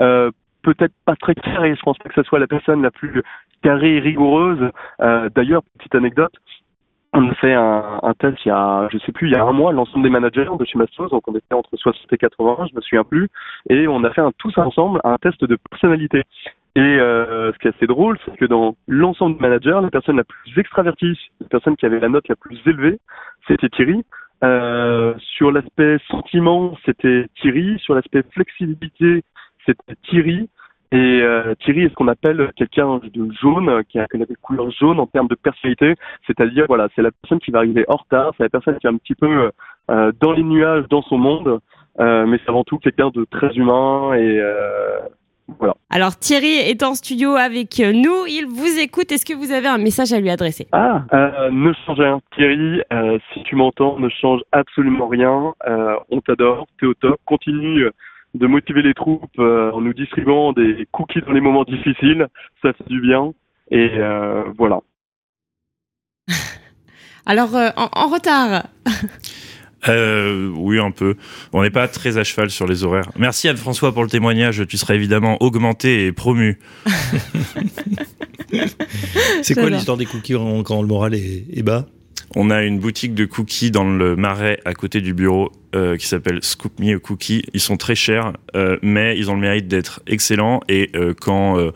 euh, peut-être pas très carré. Je pense pas que ce soit la personne la plus carrée et rigoureuse. Euh, D'ailleurs, petite anecdote, on a fait un, un test il y a, je sais plus, il y a un mois, l'ensemble des managers de chez Mastos, donc on était entre 60 et 80, je me souviens plus, et on a fait un, tous ensemble un test de personnalité. Et euh, ce qui est assez drôle, c'est que dans l'ensemble des managers, la personne la plus extravertie, la personne qui avait la note la plus élevée, c'était Thierry. Euh, sur l'aspect sentiment, c'était Thierry. Sur l'aspect flexibilité, c'était Thierry. Et euh, Thierry est ce qu'on appelle quelqu'un de jaune, qui a, qui a des couleurs jaunes en termes de personnalité. C'est-à-dire, voilà, c'est la personne qui va arriver en retard, c'est la personne qui est un petit peu euh, dans les nuages, dans son monde, euh, mais c'est avant tout quelqu'un de très humain et euh, voilà. Alors, Thierry est en studio avec nous, il vous écoute. Est-ce que vous avez un message à lui adresser? Ah, euh, ne change rien. Thierry, euh, si tu m'entends, ne change absolument rien. Euh, on t'adore, t'es au top. Continue de motiver les troupes en nous distribuant des cookies dans les moments difficiles. Ça fait du bien. Et voilà. Alors, en, en retard. Euh, oui, un peu. On n'est pas très à cheval sur les horaires. Merci Anne-François pour le témoignage. Tu seras évidemment augmenté et promu. C'est quoi l'histoire des cookies quand le moral est, est bas? On a une boutique de cookies dans le marais à côté du bureau euh, qui s'appelle Scoop Me a Cookie. Ils sont très chers, euh, mais ils ont le mérite d'être excellents. Et euh, quand, euh,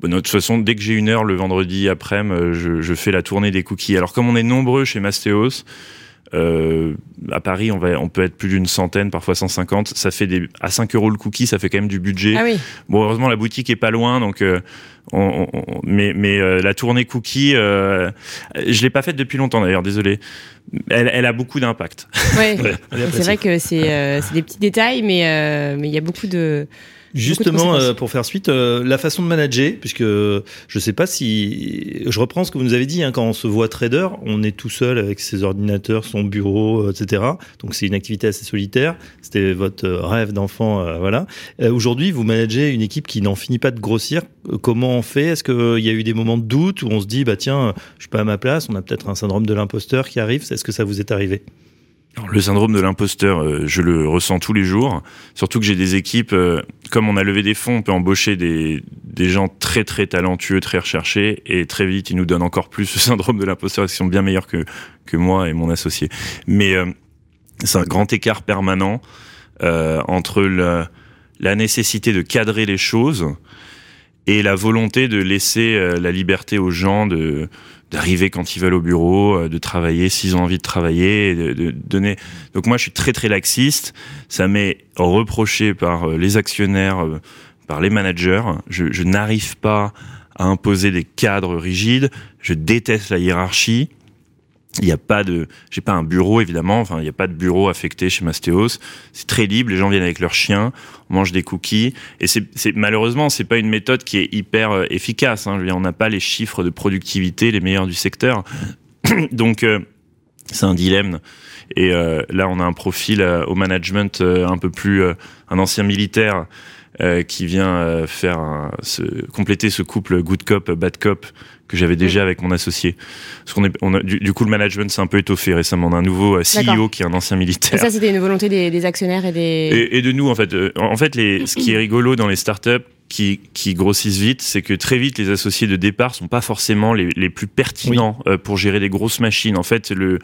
bon, de toute façon, dès que j'ai une heure le vendredi après-midi, je, je fais la tournée des cookies. Alors comme on est nombreux chez Mastéos, euh, à Paris, on, va, on peut être plus d'une centaine, parfois 150. Ça fait des, à 5 euros le cookie, ça fait quand même du budget. Ah oui. Bon, heureusement, la boutique est pas loin, donc. euh, on, on- on- mais mais euh, la tournée cookie, euh, je l'ai pas faite depuis longtemps d'ailleurs, désolé. Elle, elle a beaucoup d'impact. Ouais, C'est vrai que c'est euh, c'est des petits détails, mais euh, mais il y a beaucoup de. Justement, euh, pour faire suite, euh, la façon de manager, puisque je sais pas si je reprends ce que vous nous avez dit, hein, quand on se voit trader, on est tout seul avec ses ordinateurs, son bureau, euh, etc. Donc c'est une activité assez solitaire. C'était votre euh, rêve d'enfant, euh, voilà. Euh, Aujourd'hui, vous managez une équipe qui n'en finit pas de grossir. Euh, Comment on fait? Est-ce qu'il y a eu des moments de doute où on se dit, bah tiens, euh, je suis pas à ma place On a peut-être un syndrome de l'imposteur qui arrive? Est-ce que ça vous est arrivé? Le syndrome de l'imposteur, euh, je le ressens tous les jours. Surtout que j'ai des équipes, euh, comme on a levé des fonds, on peut embaucher des, gens très très talentueux, très recherchés, et très vite ils nous donnent encore plus ce syndrome de l'imposteur, qu'ils sont bien meilleurs que, moi et mon associé. Mais euh, c'est un grand écart permanent entre la, nécessité de cadrer les choses et la volonté de laisser la liberté aux gens de d'arriver quand ils veulent au bureau, euh, de travailler s'ils ont envie de travailler, de, donner. Donc moi, je suis très très laxiste. Ça m'est reproché par euh, les actionnaires, par les managers. Je n'arrive pas à imposer des cadres rigides. Je déteste la hiérarchie. Il n'y a pas de, j'ai pas un bureau évidemment. Enfin, il n'y a pas de bureau affecté chez Mastéos. C'est très libre. Les gens viennent avec leurs chiens, on mange des cookies. Et c'est, c'est malheureusement, c'est pas une méthode qui est hyper euh, efficace. Hein. On n'a pas les chiffres de productivité les meilleurs du secteur. Donc euh, c'est un dilemme. Et euh, là, on a un profil au management un peu plus un ancien militaire qui vient faire un, compléter ce couple good cop bad cop que j'avais déjà avec mon associé. Parce qu'on est, on a, du, du, coup, le management s'est un peu étoffé récemment. On a un nouveau CEO qui est un ancien militaire. Et ça, c'était une volonté des, des, actionnaires et des. Et, et, de nous, en fait. En fait, les, ce qui est rigolo dans les startups, qui, qui grossissent vite, c'est que très vite les associés de départ sont pas forcément les, les plus pertinents oui. euh, pour gérer des grosses machines. En fait, le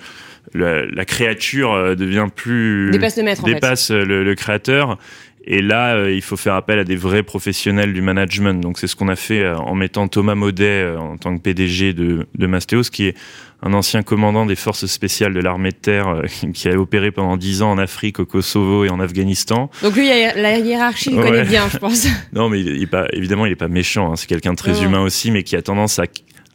la, la créature euh, devient plus dépasse le maître, dépasse en fait. le, le, créateur. Et là, euh, il faut faire appel à des vrais professionnels du management. Donc c'est ce qu'on a fait euh, en mettant Thomas Maudet en tant que PDG de, de Mastéos, qui est un ancien commandant des forces spéciales de l'armée de terre qui a opéré pendant dix ans en Afrique, au Kosovo et en Afghanistan. Donc lui, la hiérarchie, il ouais. connaît bien, je pense. non, mais il, il est pas, évidemment, il est pas méchant. Hein. C'est quelqu'un de très ouais. humain aussi, mais qui a tendance à,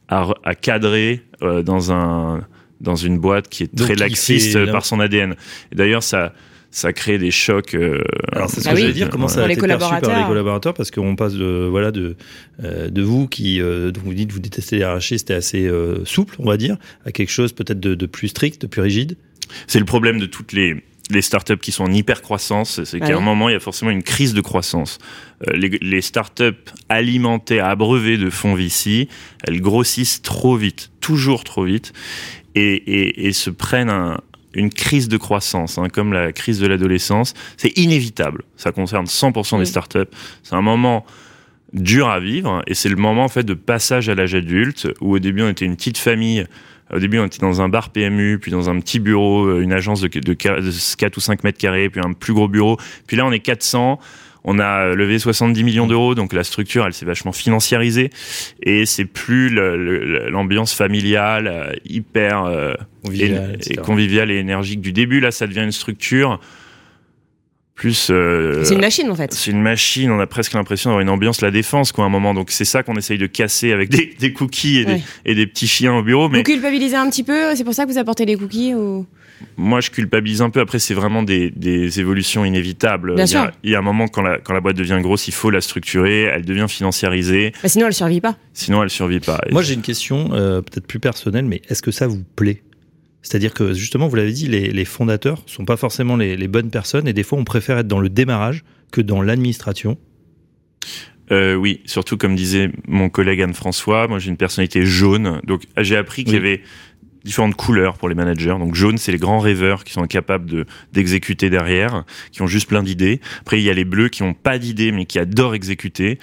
à, à cadrer euh, dans un dans une boîte qui est très Donc, laxiste fait, par son ADN. D'ailleurs, ça ça crée des chocs. Euh, Alors c'est ce ah que oui. j'allais dire. Comment ça a été perçu par les collaborateurs Parce qu'on passe de voilà de euh, de vous qui euh, dont vous dites vous détestez les hiérarchies, c'était assez euh, souple, on va dire, à quelque chose peut-être de, de, plus strict, de plus rigide. C'est le problème de toutes les les startups qui sont en hyper croissance, c'est qu'à ah oui. un moment il y a forcément une crise de croissance. Euh, les, les startups alimentées, abreuvées de fonds VC, elles grossissent trop vite, toujours trop vite, et, et, et se prennent un, une crise de croissance, hein, comme la crise de l'adolescence. C'est inévitable. Ça concerne 100% oui. des startups. C'est un moment dur à vivre et c'est le moment en fait de passage à l'âge adulte où au début on était une petite famille au début, on était dans un bar PMU, puis dans un petit bureau, euh, une agence de, de, de 4 ou 5 mètres carrés, puis un plus gros bureau. Puis là, on est 400. On a levé 70 millions d'euros, donc la structure, elle s'est vachement financiarisée. Et c'est plus l'ambiance familiale, euh, hyper euh, conviviale, et, et, conviviale et énergique du début. Là, ça devient une structure plus. Euh, c'est une machine en fait. C'est une machine. On a presque l'impression d'avoir une ambiance la défense quoi à un moment. Donc c'est ça qu'on essaye de casser avec des, des cookies et, ouais. des, et, des, petits chiens au bureau. Mais vous culpabilisez un petit peu. C'est pour ça que vous apportez les cookies ou moi, je culpabilise un peu. Après, c'est vraiment des, des, évolutions inévitables. Bien il, y a, sûr. il y a un moment quand la, quand la boîte devient grosse, il faut la structurer. Elle devient financiarisée. Bah sinon, elle survit pas. Sinon, elle survit pas. Moi, j'ai une question euh, peut-être plus personnelle, mais est-ce que ça vous plaît? C'est-à-dire que justement, vous l'avez dit, les, les, fondateurs sont pas forcément les, les, bonnes personnes et des fois on préfère être dans le démarrage que dans l'administration. Euh, oui, surtout comme disait mon collègue Anne-François, moi j'ai une personnalité jaune, donc j'ai appris qu'il oui. y avait différentes couleurs pour les managers. Donc jaune, c'est les grands rêveurs qui sont capables de d'exécuter derrière, qui ont juste plein d'idées. Après, il y a les bleus qui ont pas d'idées mais qui adorent exécuter.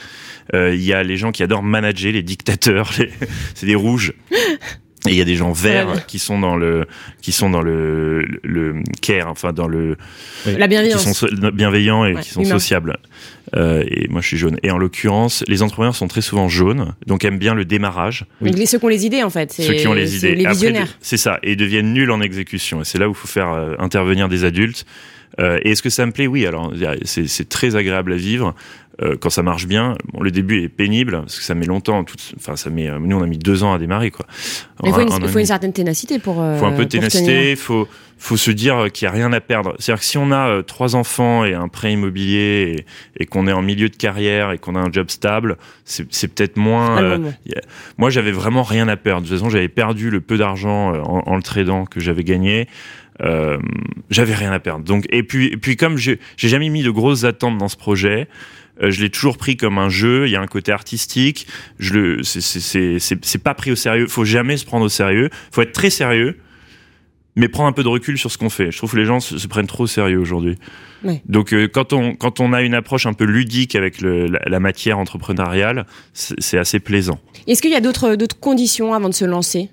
Euh, il y a les gens qui adorent manager, les dictateurs. Les... c'est des rouges. Et il y a des gens verts ouais. qui sont dans le qui sont dans le le, le care, enfin dans le la bienveillance, qui sont bienveillants et ouais, qui sont humain. sociables. Euh, et moi je suis jaune. Et en l'occurrence, les entrepreneurs sont très souvent jaunes, donc aiment bien le démarrage. Oui. Donc ceux qui ont les idées en fait, ceux qui ont les idées, les visionnaires. C'est ça, et ils deviennent nuls en exécution. Et c'est là où il faut faire euh, intervenir des adultes. Euh, et est-ce que ça me plaît? Oui. Alors c'est très agréable à vivre euh, quand ça marche bien. Bon, le début est pénible parce que ça met longtemps. Tout, enfin, ça met. Nous, on a mis deux ans à démarrer, quoi. Il faut, une, il faut une certaine ténacité pour. Il faut un peu de ténacité. Il faut faut se dire qu'il n'y a rien à perdre. C'est-à-dire que si on a euh, trois enfants et un prêt immobilier et, et qu'on est en milieu de carrière et qu'on a un job stable, c'est peut-être moins. Euh, a... Moi, j'avais vraiment rien à perdre. De toute façon, j'avais perdu le peu d'argent en, en, le tradant que j'avais gagné. Euh, j'avais rien à perdre. Donc, et puis, et puis comme j'ai jamais mis de grosses attentes dans ce projet, euh, je l'ai toujours pris comme un jeu. Il y a un côté artistique. Je le, c'est pas pris au sérieux. Faut jamais se prendre au sérieux. Faut être très sérieux, mais prendre un peu de recul sur ce qu'on fait. Je trouve que les gens se, se prennent trop au sérieux aujourd'hui. Oui. Donc, euh, quand on quand on a une approche un peu ludique avec le, la, la, matière entrepreneuriale, c'est assez plaisant. Est-ce qu'il y a d'autres d'autres conditions avant de se lancer?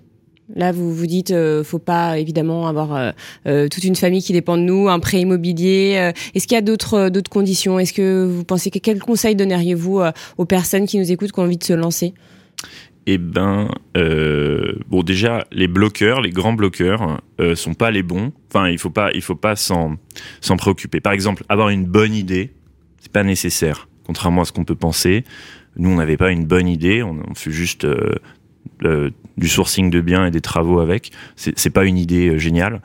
Là, vous vous dites, euh, faut pas évidemment avoir euh, euh, toute une famille qui dépend de nous, un prêt immobilier. euh, Est-ce qu'il y a d'autres d'autres conditions? Est-ce que vous pensez que quel conseil donneriez-vous aux personnes qui nous écoutent, qui ont envie de se lancer? Eh ben, bon, déjà, les bloqueurs, les grands bloqueurs, euh, sont pas les bons. Enfin, il faut pas, il faut pas s'en s'en préoccuper. Par exemple, avoir une bonne idée, c'est pas nécessaire, contrairement à ce qu'on peut penser. Nous, on n'avait pas une bonne idée, on, on fait juste le- du sourcing de biens et des travaux avec. C'est pas une idée euh, géniale.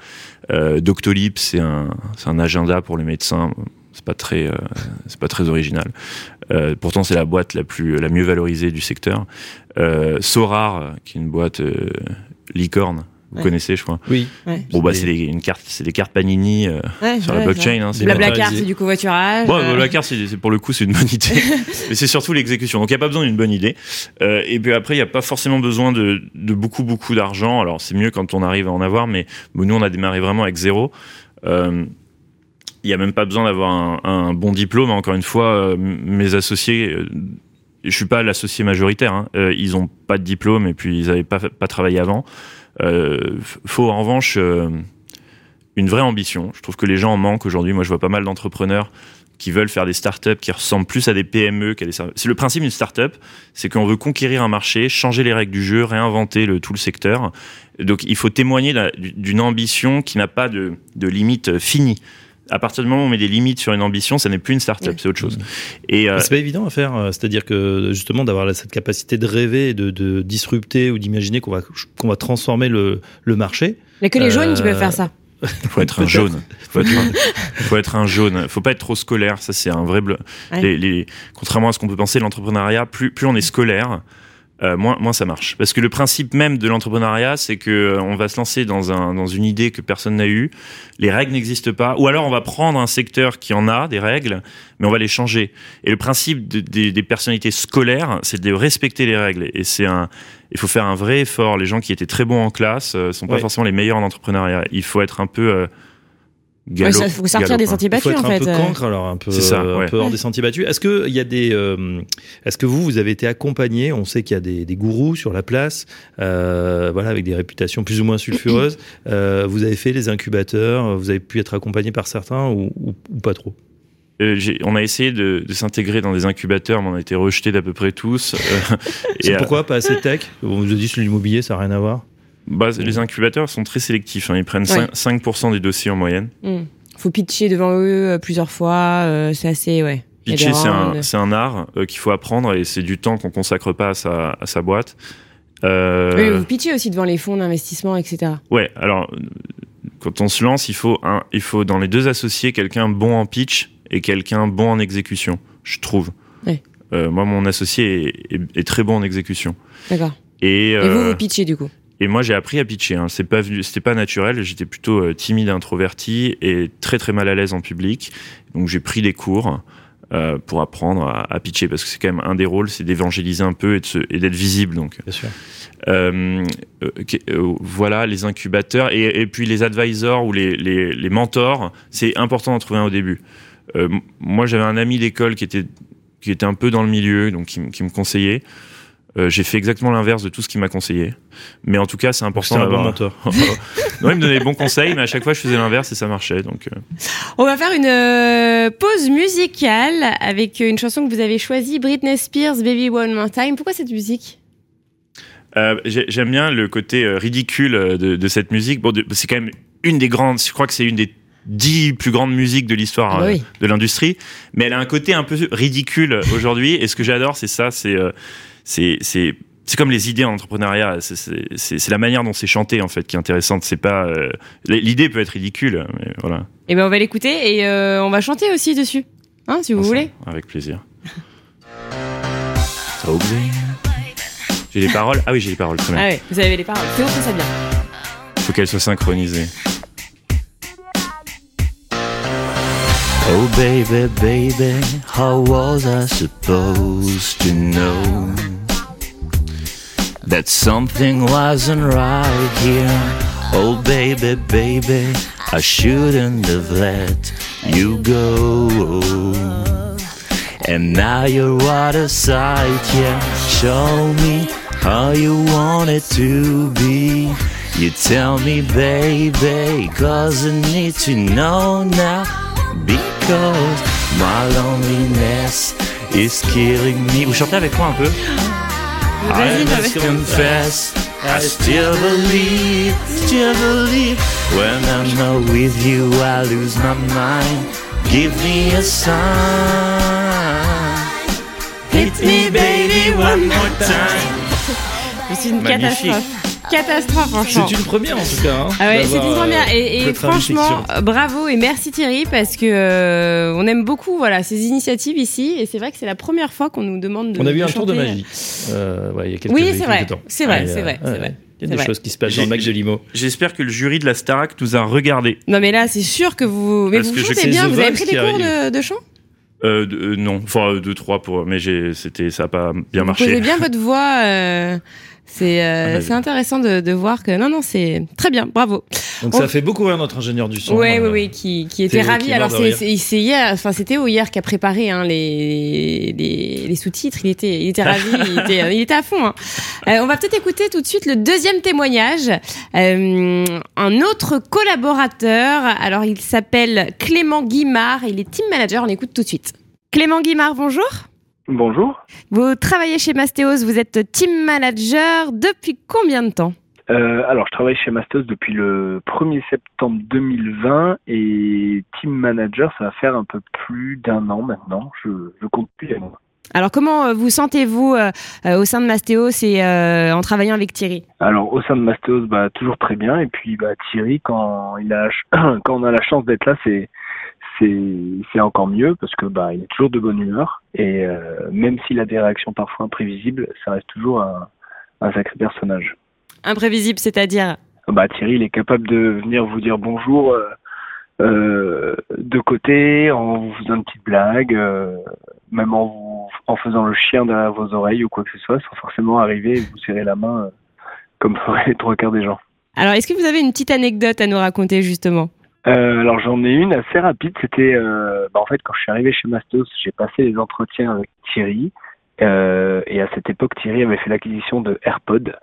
Euh, Doctolib, c'est un, un agenda pour les médecins. C'est pas très, euh, c'est pas très original. Euh, pourtant, c'est la boîte la plus, la mieux valorisée du secteur. Euh, Sorar, qui est une boîte euh, licorne, vous Ouais. connaissez, je crois. Oui. Bon bah c'est des, une carte, c'est des cartes Panini euh, Ouais, sur ouais, la blockchain. Hein, Blablacar, c'est du covoiturage. Bon, euh, la carte, c'est c'est- pour le coup, c'est une bonne idée. Mais c'est surtout l'exécution. Donc, il n'y a pas besoin d'une bonne idée. Euh, et puis après, il n'y a pas forcément besoin de, de beaucoup, beaucoup d'argent. Alors, c'est mieux quand on arrive à en avoir, mais bon, nous, on a démarré vraiment avec zéro. Euh, il n'y a même pas besoin d'avoir un, un bon diplôme. Encore une fois, euh, mes associés, euh, je suis pas l'associé majoritaire. Hein, euh, ils ont pas de diplôme et puis ils n'avaient pas, pas travaillé avant. Euh, faut en revanche euh, une vraie ambition. Je trouve que les gens en manquent aujourd'hui. Moi, je vois pas mal d'entrepreneurs qui veulent faire des startups qui ressemblent plus à des PME qu'à des C'est le principe d'une startup, c'est qu'on veut conquérir un marché, changer les règles du jeu, réinventer le, tout le secteur. Donc, il faut témoigner d'un- d'une ambition qui n'a pas de, limite finie. À partir du moment où on met des limites sur une ambition, ça n'est plus une startup, Ouais. c'est autre chose. Et euh, C'est pas évident à faire, euh, c'est-à-dire que justement d'avoir cette capacité de rêver, de, de disrupter ou d'imaginer qu'on va qu'on va transformer le, le marché. Il n'y a que les jaunes qui Euh, peuvent faire ça. faut être un jaune. Faut être un, faut être un jaune. Faut pas être trop scolaire. Ça, c'est un vrai bleu. Ouais. Les, les- contrairement à ce qu'on peut penser, l'entrepreneuriat, plus, plus on est scolaire, euh, moins, moins ça marche. Parce que le principe même de l'entrepreneuriat, c'est que euh, on va se lancer dans, un, dans une idée que personne n'a eue. Les règles n'existent pas. Ou alors on va prendre un secteur qui en a des règles, mais on va les changer. Et le principe de- des- des personnalités scolaires, c'est de respecter les règles. Et c'est un, il faut faire un vrai effort. Les gens qui étaient très bons en classe euh, sont pas Ouais. forcément les meilleurs en entrepreneuriat. Il faut être un peu Ouais, ça, faut sortir galop, des sentiers Il faut battus être en un fait. peu euh. cancre, alors un peu, C'est ça, un ouais. peu hors des sentiers battus. Est-ce que il y a des, euh, est-ce que vous vous avez été accompagné? On sait qu'il y a des, des gourous sur la place, euh, voilà, avec des réputations plus ou moins sulfureuses. Euh, vous avez fait les incubateurs, vous avez pu être accompagné par certains ou, ou- ou pas trop? Euh, on a essayé de, de s'intégrer dans des incubateurs, mais on a été rejetés d'à peu près tous. Euh, euh, pourquoi pas assez tech? On vous a dit sur l'immobilier, ça n'a rien à voir? Bah, les incubateurs sont très sélectifs. hein. Ils prennent Ouais. 5%, 5% des dossiers en moyenne. Hmm. Faut pitcher devant eux euh, plusieurs fois. euh, c'est assez, ouais. Pitcher, c'est un, c'est un art euh, qu'il faut apprendre et c'est du temps qu'on consacre pas à sa, à sa boîte. Euh, Oui, vous pitchez aussi devant les fonds d'investissement, etc. Ouais, alors euh, quand on se lance, il faut un, il faut dans les deux associés quelqu'un bon en pitch et quelqu'un bon en exécution, je trouve. Ouais. Euh, moi, mon associé est, est- est très bon en exécution. D'accord. Et, Et vous, euh, vous pitchez du coup? Et moi, j'ai appris à pitcher. Hein. C'est pas, c'était pas naturel. J'étais plutôt euh, timide, introverti et très très mal à l'aise en public. Donc j'ai pris des cours euh, pour apprendre à, à pitcher parce que c'est quand même un des rôles, c'est d'évangéliser un peu et, de se- et d'être visible. Donc Bien sûr. euh, euh, voilà les incubateurs et, et puis les advisors ou les, les, les mentors, c'est important d'en trouver un au début. Moi, j'avais un ami d'école qui était qui était un peu dans le milieu, donc qui me conseillait. Euh, j'ai fait exactement l'inverse de tout ce qu'il m'a conseillé. Mais en tout cas, c'est important C'est un bon d'avoir. mentor. non, il me donnait des bons conseils, mais à chaque fois, je faisais l'inverse et ça marchait. Donc, euh, On va faire une euh, pause musicale avec une chanson que vous avez choisie, Britney Spears, Baby One More Time. Pourquoi cette musique? Euh, j'ai- J'aime bien le côté ridicule de, de cette musique. Bon, c'est quand même une des grandes. Je crois que c'est une des dix plus grandes musiques de l'histoire Ah oui. de l'industrie, mais elle a un côté un peu ridicule aujourd'hui. Et ce que j'adore, c'est ça, c'est euh, c'est c'est c'est comme les idées en entrepreneuriat. C'est- la manière dont c'est chanté en fait qui est intéressante. C'est pas euh, l'idée peut être ridicule, mais voilà. Eh ben, on va l'écouter et euh, on va chanter aussi dessus, hein, si vous voulez. Avec plaisir. Good. J'ai les paroles. Ah oui, j'ai les paroles. Très bien. Ah ouais, vous avez les paroles. Théo fait ça bien. faut qu'elle soit synchronisée. Oh baby, baby, how was I supposed to know that something wasn't right here? Oh baby, baby, I shouldn't have let you go. And now you're out of sight, yeah. Show me how you want it to be. You tell me, baby, cause I need to know now. Because my loneliness is killing me. Vous chantez avec moi un peu? I must confess, I still believe, still believe. When I'm not with you, I lose my mind. Give me a sign. Hit me, baby, one more time. C'est une Magnifique. catastrophe. Catastrophe, franchement. C'est une première en tout cas. hein, Ah ouais, c'est une première. euh, Et, travail franchement, euh, bravo et merci Thierry parce que euh, on aime beaucoup voilà ces initiatives ici et c'est vrai que c'est la première fois qu'on nous demande de. On a vu de un tour de magie. Euh, ouais, il y a quelques Oui, c'est vrai. temps. C'est vrai, c'est euh, vrai, c'est ouais, vrai. Il y a des vrai. choses qui se passent dans le Mac de Limo. J'espère que le jury de la Starac nous a regardé. Non mais là c'est sûr que vous mais Parce vous chantez bien. Vous avez pris des cours de, chant? Euh, de- euh, non, enfin euh, deux trois pour, mais j'ai, c'était, ça a pas bien Vous marché. posez bien votre voix. euh, c'est euh, Ah, bah, c'est intéressant de, de voir que non non c'est très bien. Bravo. Donc On- ça fait beaucoup rire notre ingénieur du son. Euh, oui, oui, qui, qui était ravi. qui Alors, c'est, hier, enfin, c'était hier qui a préparé hein, les, les, les sous-titres. Il était, il était ravi, il était, il était à fond. hein. Euh, on va peut-être écouter tout de suite le deuxième témoignage. Euh, un autre collaborateur. Alors, il s'appelle Clément Guimard. Il est team manager. On écoute tout de suite. Clément Guimard, bonjour. Bonjour. Vous travaillez chez Mastéos. Vous êtes team manager depuis combien de temps Euh, alors, je travaille chez Mastos depuis le 1er septembre 2020 et team manager, ça va faire un peu plus d'un an maintenant. Je, je compte plus les mois. Alors, comment euh, vous sentez-vous euh, au sein de Mastéos et euh, en travaillant avec Thierry? Alors, au sein de Mastos, bah, toujours très bien. Et puis, bah, Thierry, quand, il a, quand on a la chance d'être là, c'est c'est encore mieux parce que bah il est toujours de bonne humeur et euh, même s'il a des réactions parfois imprévisibles, ça reste toujours un, un sacré personnage. Imprévisible, c'est-à-dire? Bah Thierry, il est capable de venir vous dire bonjour euh, euh, de côté en vous faisant une petite blague, euh, même en vous en faisant le chien derrière vos oreilles ou quoi que ce soit, sans forcément arriver et vous serrer la main comme feraient les trois quarts des gens. Alors, est-ce que vous avez une petite anecdote à nous raconter justement? Euh, alors j'en ai une assez rapide. C'était euh, bah, en fait quand je suis arrivé chez Mastos, j'ai passé les entretiens avec Thierry. Euh, et à cette époque, Thierry avait fait l'acquisition de AirPod,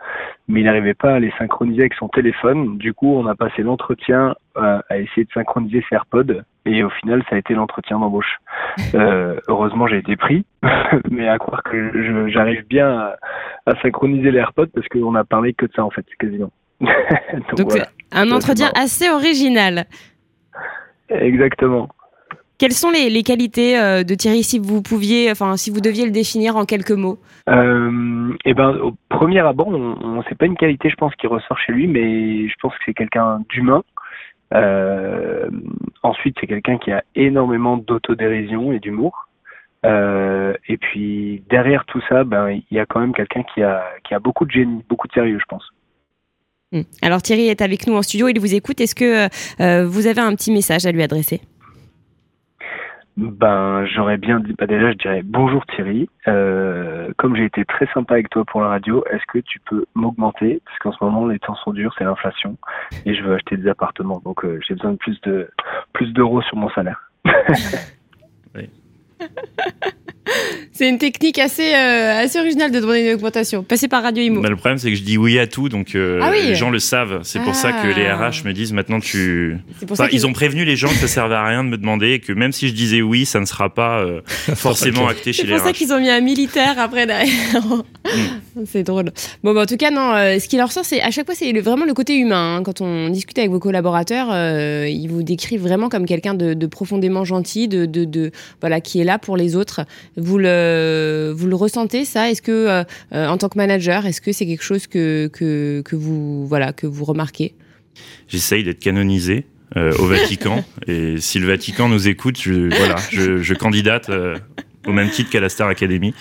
mais il n'arrivait pas à les synchroniser avec son téléphone. Du coup, on a passé l'entretien euh, à essayer de synchroniser ses AirPods, et au final, ça a été l'entretien d'embauche. Euh, heureusement, j'ai été pris, mais à croire que j'arrive bien à, à synchroniser les AirPods parce qu'on a parlé que de ça en fait, quasiment. Donc, Donc, voilà, un entretien assez original. Exactement. Quelles sont les, les qualités euh, de Thierry si vous pouviez, enfin, si vous deviez le définir en quelques mots Euh, et ben, au premier abord, on, on c'est pas une qualité, je pense, qui ressort chez lui, mais je pense que c'est quelqu'un d'humain. Euh, ensuite, c'est quelqu'un qui a énormément d'autodérision et d'humour. Euh, et puis derrière tout ça, ben, il y a quand même quelqu'un qui a, qui a beaucoup de génie, beaucoup de sérieux, je pense. Hmm. Alors, Thierry est avec nous en studio, il vous écoute. Est-ce que euh, vous avez un petit message à lui adresser? Ben, j'aurais bien dit, bah déjà, je dirais bonjour Thierry. Euh, comme j'ai été très sympa avec toi pour la radio, est-ce que tu peux m'augmenter? Parce qu'en ce moment, les temps sont durs, c'est l'inflation, et je veux acheter des appartements, donc euh, j'ai besoin de plus de plus d'euros sur mon salaire. C'est une technique assez, euh, assez originale de demander une augmentation. Passer par Radio Imo. Bah, le problème, c'est que je dis oui à tout, donc euh, Ah oui. les gens le savent. C'est pour ça que les Ah. RH me disent maintenant tu. C'est pour Enfin, ça qu'ils ils ont prévenu les gens que ça servait à rien de me demander et que même si je disais oui, ça ne sera pas euh, forcément acté chez C'est les pour ça RH. qu'ils ont mis un militaire après derrière. c'est drôle. Bon, bah, en tout cas, non. euh, ce qui leur sort, c'est à chaque fois, c'est vraiment le côté humain. hein. Quand on discute avec vos collaborateurs, euh, ils vous décrivent vraiment comme quelqu'un de, de profondément gentil, de, de, de- voilà, qui est là pour les autres. Vous le, vous le ressentez ça? Est-ce que, euh, euh, en tant que manager, est-ce que c'est quelque chose que, que, que vous, voilà, que vous remarquez? J'essaye d'être canonisé euh, au Vatican et si le Vatican nous écoute, je, voilà, je, je candidate euh, au même titre qu'à la Star Academy.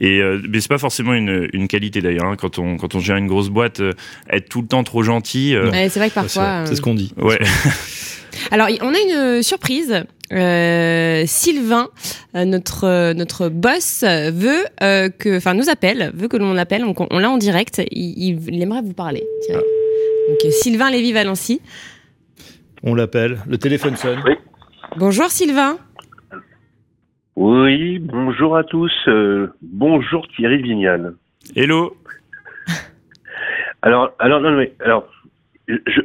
Et euh, mais c'est pas forcément une, une qualité d'ailleurs. hein. Quand on quand on gère une grosse boîte, euh, être tout le temps trop gentil. euh, Ouais, C'est vrai que parfois. c'est ce qu'on dit. ouais. Alors, on a une surprise. Euh, Sylvain, euh, notre euh, notre boss, euh, veut euh, que, enfin, nous appelle, veut que l'on l'appelle. Donc, on, on l'a en direct. Il, aimerait vous parler. Donc, euh, Sylvain Lévy-Valency. On l'appelle, le téléphone sonne. Bonjour Sylvain. Oui, bonjour à tous. euh, bonjour Thierry Vignal. Hello. Alors, alors non, mais alors,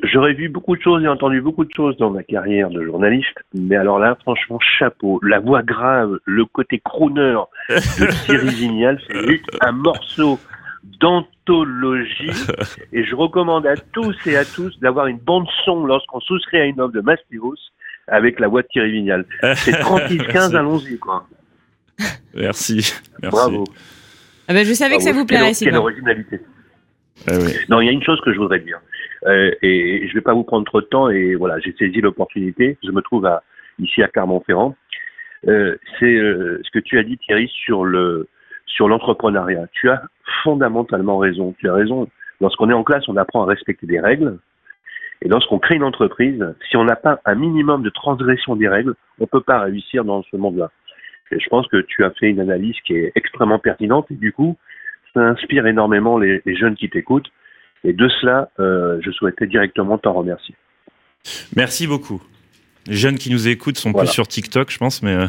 j'aurais vu beaucoup de choses et entendu beaucoup de choses dans ma carrière de journaliste, mais alors là, franchement, chapeau. La voix grave, le côté crooner de Thierry Vignal, c'est juste un morceau d'anthologie. Et je recommande à tous et à tous d'avoir une bande son lorsqu'on souscrit à une offre de Mastéos avec la voix de Thierry Vignal. C'est 36-15, allons-y, quoi. Merci. Merci. Bravo. Ah ben, je savais que ça vous plairait, Quelle, quelle originalité. Ah. Non, il y a une chose que je voudrais dire. Euh, et je vais pas vous prendre trop de temps. Et voilà, j'ai saisi l'opportunité. Je me trouve ici à Clermont-Ferrand. Euh, c'est euh, ce que tu as dit, Thierry, sur sur l'entrepreneuriat. Tu as fondamentalement raison. Tu as raison. Lorsqu'on est en classe, on apprend à respecter des règles. Et lorsqu'on crée une entreprise, si on n'a pas un minimum de transgression des règles, on peut pas réussir dans ce monde-là. Je pense que tu as fait une analyse qui est extrêmement pertinente. Et du coup, ça inspire énormément les, les jeunes qui t'écoutent. Et de cela, euh, je souhaitais directement t'en remercier. Merci beaucoup. Les jeunes qui nous écoutent sont Voilà. plus sur TikTok, je pense, mais euh,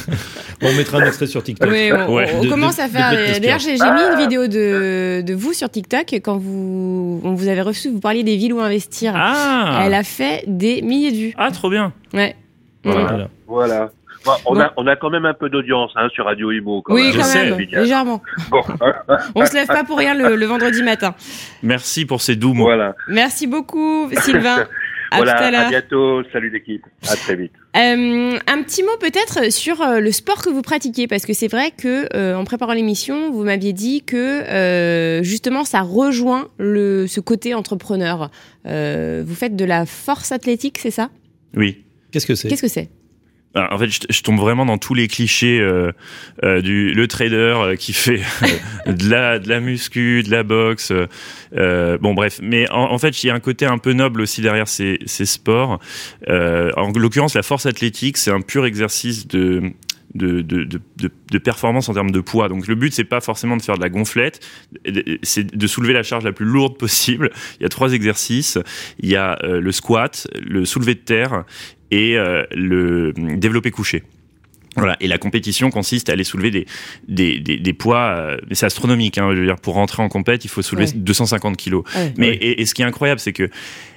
On mettra un extrait sur TikTok. Oui, on, Ouais. on De- commence de- à faire. D'ailleurs, j'ai j'ai mis une vidéo de, de vous sur TikTok quand vous, on vous avez reçu, vous parliez des villes où investir. ah, Elle a fait des milliers de vues. ah, trop bien. Ouais. Voilà. Voilà. Voilà. Bon, on, Bon. a, on a quand même un peu d'audience hein, sur Radio Imo. Quand Oui, même. Quand même, légèrement. Bon, On se lève pas pour rien le, le vendredi matin. Merci pour ces doux mots. voilà. Merci beaucoup, Sylvain. À voilà. tout à bientôt. Salut l'équipe. À très vite. Euh, un petit mot peut-être sur euh, le sport que vous pratiquez, parce que c'est vrai que euh, en préparant l'émission, vous m'aviez dit que euh, justement ça rejoint le, ce côté entrepreneur. Euh, vous faites de la force athlétique, c'est ça? Oui. Qu'est-ce que c'est? Qu'est-ce que c'est? En fait, je, tombe vraiment dans tous les clichés euh, euh, du le trader euh, qui fait de la de la muscu, de la boxe. bon, bref. Mais en, fait, il y a un côté un peu noble aussi derrière ces, ces sports. En l'occurrence, la force athlétique, c'est un pur exercice de de, de, performance en termes de poids. Donc le but, c'est pas forcément de faire de la gonflette, c'est de soulever la charge la plus lourde possible. Il y a trois exercices. Il y a le squat, le soulevé de terre et euh, le développé couché. Voilà. Et la compétition consiste à aller soulever des, des, des, des poids, euh, mais c'est astronomique. Hein, je veux dire, pour rentrer en compète, il faut soulever Ouais. 250 kilos. Ouais. Mais et, et ce qui est incroyable, c'est que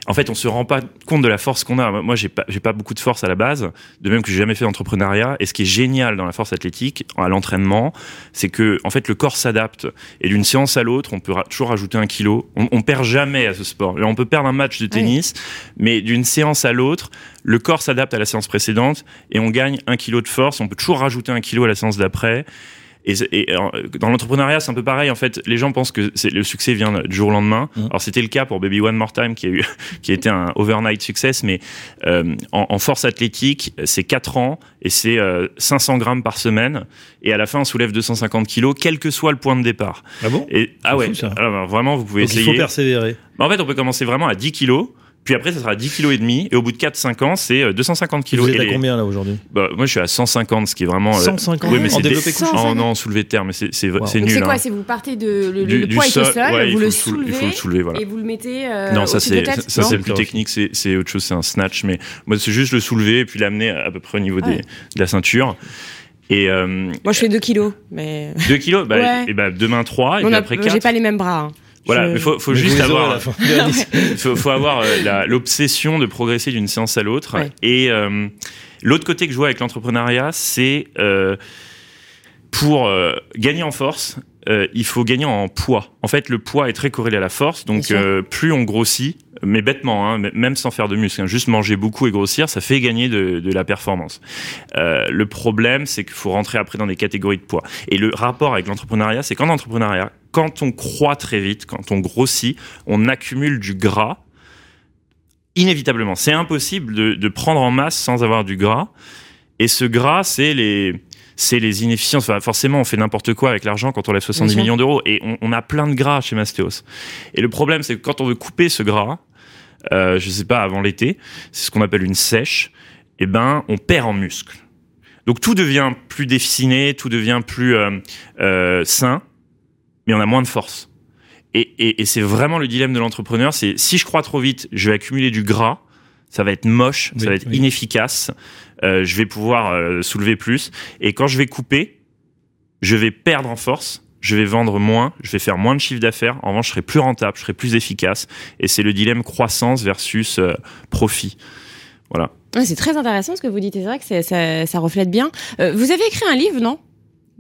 en fait, on se rend pas compte de la force qu'on a. Moi, j'ai pas, j'ai pas beaucoup de force à la base, de même que j'ai jamais fait d'entrepreneuriat. Et ce qui est génial dans la force athlétique, à l'entraînement, c'est que en fait, le corps s'adapte. Et d'une séance à l'autre, on peut ra- toujours rajouter un kilo. On, on perd jamais à ce sport. On peut perdre un match de tennis, mais d'une séance à l'autre, le corps s'adapte à la séance précédente et on gagne un kilo de force. On peut toujours rajouter un kilo à la séance d'après. Et, euh, dans l'entrepreneuriat, c'est un peu pareil. En fait, les gens pensent que le succès vient du jour au lendemain. Mhm. Alors, c'était le cas pour Baby One More Time, qui a eu, qui a été un overnight success, mais euh, en, en force athlétique, c'est 4 ans et c'est euh, 500 grammes par semaine. Et à la fin, on soulève 250 kilos, quel que soit le point de départ. Ah bon? Et ah ouais, fou, ça. alors, vraiment, vous pouvez Donc il essayer. faut persévérer. Bah, en fait, on peut commencer vraiment à 10 kilos. Puis après, ça sera 10 kilos et demi. Et au bout de 4-5 ans, c'est euh, 250 kilos. Vous êtes Et à les- combien là aujourd'hui? Bah, moi, je suis à 150, ce qui est vraiment. euh, 150 oui, mais en c'est développé couché. Oh non, soulevé de terre, mais c'est c'est Wow. nul. c'est quoi hein. C'est vous partez de le, Du- le du poids est au sol, ouais, il vous faut le le soule- soulevez il faut le soulever, voilà. et vous le mettez euh, non, ça c'est ça plus technique, c'est autre chose, c'est un snatch. Mais moi, c'est juste le soulever et puis l'amener à peu près au niveau Ouais. des, de la ceinture. Et euh, Moi je fais 2 kilos, mais 2 kilos, bah, Ouais. et bah demain 3 et puis après j'ai 4 pas les mêmes bras. Voilà, mais faut, faut Mais vous juste avoir liste. faut, faut avoir euh, la- l'obsession de progresser d'une séance à l'autre. Ouais. Et euh, l'autre côté que je vois avec l'entrepreneuriat, c'est euh, pour euh, gagner en force, euh, il faut gagner en poids. En fait, le poids est très corrélé à la force. Donc, euh, plus on grossit, mais bêtement, hein, même sans faire de muscle, hein, juste manger beaucoup et grossir, ça fait gagner de, de la performance. Euh, le problème, c'est qu'il faut rentrer après dans des catégories de poids. Et le rapport avec l'entrepreneuriat, c'est qu'en entrepreneuriat, quand on croît très vite, quand on grossit, on accumule du gras inévitablement. C'est impossible de, de prendre en masse sans avoir du gras. Et ce gras, c'est les, c'est les inefficiences. Enfin, forcément, on fait n'importe quoi avec l'argent quand on lève 70 Bien sûr. millions d'euros. Et on, on a plein de gras chez Mastéos. Et le problème, c'est que quand on veut couper ce gras, euh, je sais pas, avant l'été, c'est ce qu'on appelle une sèche, eh ben, on perd en muscle. Donc tout devient plus déficiné, tout devient plus euh, euh, sain, mais on a moins de force. Et, et, et c'est vraiment le dilemme de l'entrepreneur, c'est si je crois trop vite, je vais accumuler du gras, ça va être moche, Oui, ça va être oui. inefficace, euh, je vais pouvoir euh, soulever plus, et quand je vais couper, je vais perdre en force, je vais vendre moins, je vais faire moins de chiffre d'affaires. En revanche, je serai plus rentable, je serai plus efficace. Et c'est le dilemme croissance versus euh, profit. Voilà. c'est très intéressant ce que vous dites. C'est vrai que ça, ça, reflète bien. Vous avez écrit un livre, non?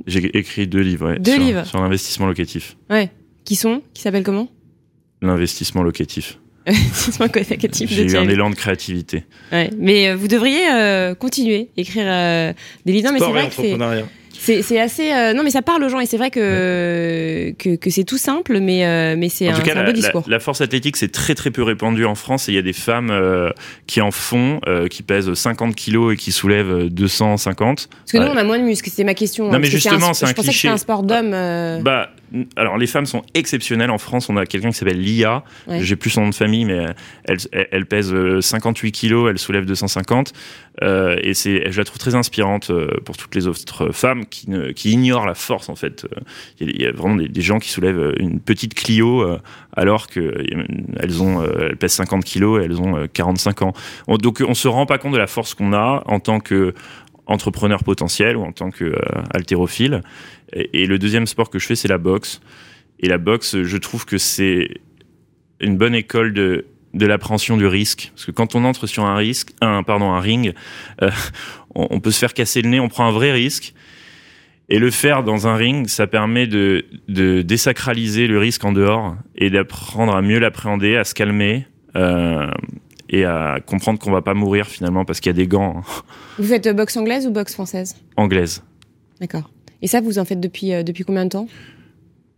J'ai écrit deux livres. Ouais, deux sur, livres sur l'investissement locatif. Ouais. Qui sont? Qui s'appellent comment? L'investissement locatif. J'ai eu un élan de créativité. Ouais. Mais euh, vous devriez continuer, écrire des livres. Non, mais c'est vrai que c'est c'est assez. Euh, non, mais ça parle aux gens et c'est vrai que, que, que c'est tout simple, mais, euh, mais c'est un, cas, un beau discours. La, force athlétique, c'est très très peu répandu en France et il y a des femmes euh, qui en font, qui pèsent 50 kilos et qui soulèvent 250. Parce que nous, on a moins de muscles, c'est ma question. Non, hein, mais justement, c'est un, Je pensais que c'était un sport d'homme. Bah, alors les femmes sont exceptionnelles en France. On a quelqu'un qui s'appelle Lia. J'ai plus son nom de famille, mais elle, elle, pèse 58 kilos, elle soulève 250. Euh, et c'est, je la trouve très inspirante euh, pour toutes les autres femmes qui, ne, qui ignorent la force en fait. Il y, a vraiment des, gens qui soulèvent une petite Clio euh, alors que elles ont, elles pèsent 50 kilos et elles ont 45 ans. donc on se rend pas compte de la force qu'on a en tant que entrepreneur potentiel ou en tant que haltérophile. Et, et le deuxième sport que je fais, c'est la boxe. Et la boxe, je trouve que c'est une bonne école de de l'appréhension du risque. Parce que quand on entre sur un risque, un, pardon, un ring, euh, on, peut se faire casser le nez, on prend un vrai risque. Et le faire dans un ring, ça permet de, de désacraliser le risque en dehors et d'apprendre à mieux l'appréhender, à se calmer euh, et à comprendre qu'on va pas mourir finalement parce qu'il y a des gants. Hein. Vous faites boxe anglaise ou boxe française? Anglaise. D'accord. Et ça, vous en faites depuis, euh, depuis combien de temps?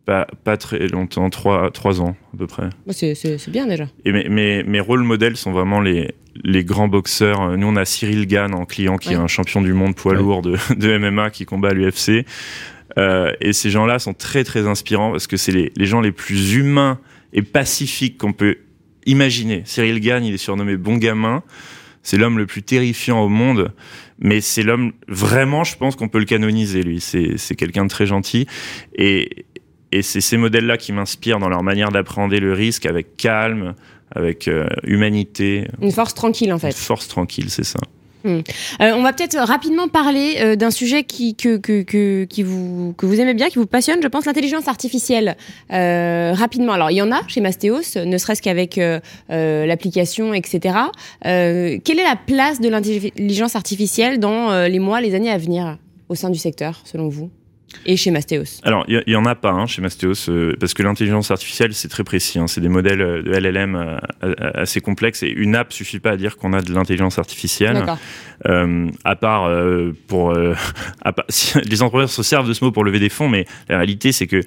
Pas, pas très longtemps, trois, trois ans à peu près. C'est bien déjà. Et mes, mes, mes rôles modèles sont vraiment les, les grands boxeurs. Nous, on a Cyril Gann en client, qui est un champion du monde poids lourd de, de MMA qui combat à l'UFC. Euh, et ces gens-là sont très très inspirants parce que c'est les, les gens les plus humains et pacifiques qu'on peut imaginer. Cyril Gann, il est surnommé bon gamin. C'est l'homme le plus terrifiant au monde, mais c'est l'homme vraiment, je pense qu'on peut le canoniser lui. C'est quelqu'un de très gentil et et c'est ces modèles-là qui m'inspirent dans leur manière d'appréhender le risque avec calme, avec euh, humanité. Une force tranquille, en fait. Une force tranquille, c'est ça. Euh, on va peut-être rapidement parler euh, d'un sujet qui, que, que, que, vous, que vous aimez bien, qui vous passionne, je pense, l'intelligence artificielle. rapidement, alors il y en a chez Mastéos, ne serait-ce qu'avec l'application, etc. quelle est la place de l'intelligence artificielle dans les mois, les années à venir au sein du secteur, selon vous? Et chez Mastéos Alors, il n'y en a pas hein, chez Mastéos, euh, parce que l'intelligence artificielle, c'est très précis. Hein, c'est des modèles euh, de LLM euh, assez complexes, et une app suffit pas à dire qu'on a de l'intelligence artificielle. à part pour... les entrepreneurs se servent de ce mot pour lever des fonds, mais la réalité, c'est que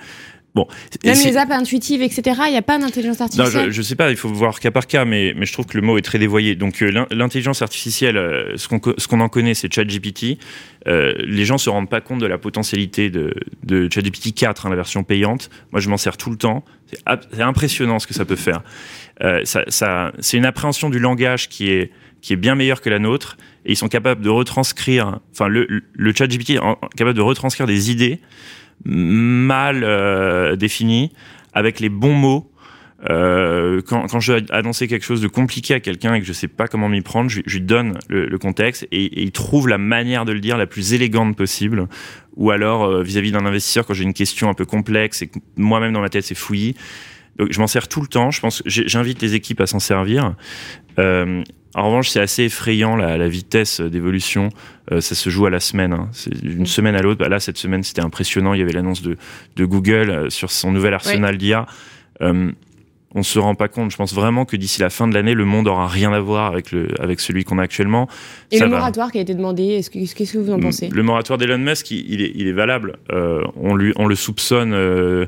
Bon, Même les apps intuitives, etc., il n'y a pas d'intelligence artificielle Non, je ne sais pas, il faut voir cas par cas, mais, mais je trouve que le mot est très dévoyé. Donc l'intelligence artificielle, ce qu'on ce qu'on en connaît, c'est ChatGPT. Euh, les gens se rendent pas compte de la potentialité de, de ChatGPT 4, hein, la version payante. Moi, je m'en sers tout le temps. C'est impressionnant ce que ça peut faire. Euh, ça, ça, c'est une appréhension du langage qui est qui est bien meilleure que la nôtre, et ils sont capables de retranscrire, enfin le, le ChatGPT est capable de retranscrire des idées mal euh, définies avec les bons mots euh, quand, quand, je vais annoncer quelque chose de compliqué à quelqu'un et que je sais pas comment m'y prendre, je, je, lui donne le, contexte et, il trouve la manière de le dire la plus élégante possible. Ou alors euh, vis-à-vis d'un investisseur, quand j'ai une question un peu complexe et que moi-même dans ma tête c'est fouillis. Donc je m'en sers tout le temps. Je pense, j'invite les équipes à s'en servir. Euh, en revanche, c'est assez effrayant la, la vitesse d'évolution. Euh, ça se joue à la semaine. Hein. C'est d'une semaine à l'autre. Bah, là, cette semaine, c'était impressionnant. Il y avait l'annonce de, de Google euh, sur son nouvel arsenal d'IA. Euh, on se rend pas compte. Je pense vraiment que d'ici la fin de l'année, le monde aura rien à voir avec le avec celui qu'on a actuellement. Et le moratoire qui a été demandé, est-ce que qu'est-ce que vous en pensez? Le moratoire d'Elon Musk, il, est il est valable. Euh, on lui on le soupçonne euh,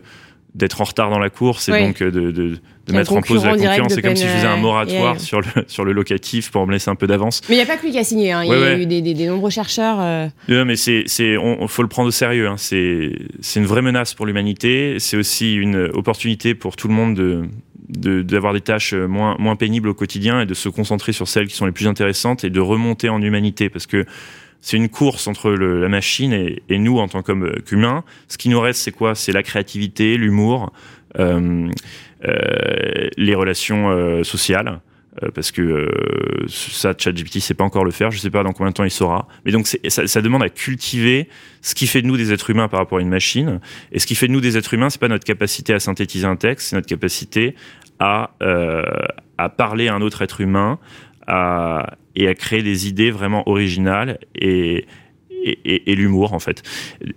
d'être en retard dans la course et donc euh, de, de, de mettre en pause la concurrence. C'est comme si je faisais un moratoire sur le sur le locatif pour me laisser un peu d'avance. Mais il n'y a pas que lui qui a signé. Hein. Il y a eu des, des, des, nombreux chercheurs. Euh... Non, mais c'est c'est on faut le prendre au sérieux. Hein. C'est c'est une vraie menace pour l'humanité. C'est aussi une opportunité pour tout le monde de d'avoir des tâches moins, moins pénibles au quotidien et de se concentrer sur celles qui sont les plus intéressantes et de remonter en humanité parce que c'est une course entre la machine et, nous en tant qu'humains. Ce qui nous reste, c'est quoi? C'est la créativité, l'humour, euh, euh, les relations euh, sociales. euh, parce que euh, ça, ChatGPT sait pas encore le faire. Je sais pas dans combien de temps il saura. Mais donc, ça, demande à cultiver ce qui fait de nous des êtres humains par rapport à une machine. Et ce qui fait de nous des êtres humains, c'est pas notre capacité à synthétiser un texte, c'est notre capacité à, euh, à parler à un autre être humain à, et à créer des idées vraiment originales et, et, et, l'humour en fait.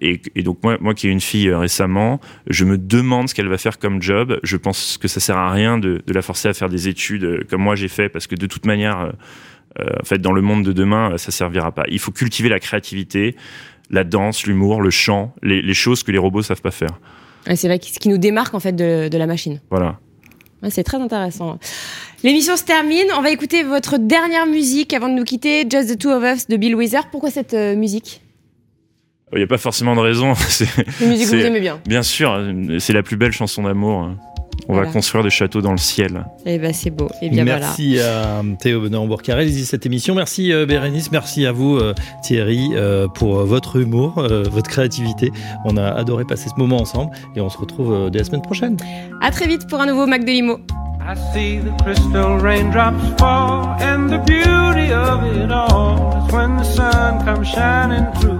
Et, et, donc moi, moi qui ai une fille euh, récemment, je me demande ce qu'elle va faire comme job. Je pense que ça sert à rien de, de la forcer à faire des études euh, comme moi j'ai fait parce que de toute manière, euh, euh, en fait, dans le monde de demain, ça servira pas. Il faut cultiver la créativité, la danse, l'humour, le chant, les, les, choses que les robots savent pas faire. c'est vrai, ce qui nous démarque en fait de, de la machine. Voilà. C'est très intéressant. L'émission se termine. On va écouter votre dernière musique avant de nous quitter, Just the Two of Us de Bill Wither. Pourquoi cette euh, musique? Il n'y a pas forcément de raison. C'est une musique que vous aimez bien. Bien sûr, c'est la plus belle chanson d'amour. On voilà. va construire des châteaux dans le ciel. Et eh ben c'est beau. Et bien merci voilà. à Théo Benoît qui a réalisé cette émission. Merci euh, Bérénice, merci à vous euh, Thierry euh, pour votre humour, votre créativité. On a adoré passer ce moment ensemble et on se retrouve dès la semaine prochaine. À très vite pour un nouveau Mac de Limo. I see the crystal raindrops fall, and the beauty of it all is when the sun comes shining through.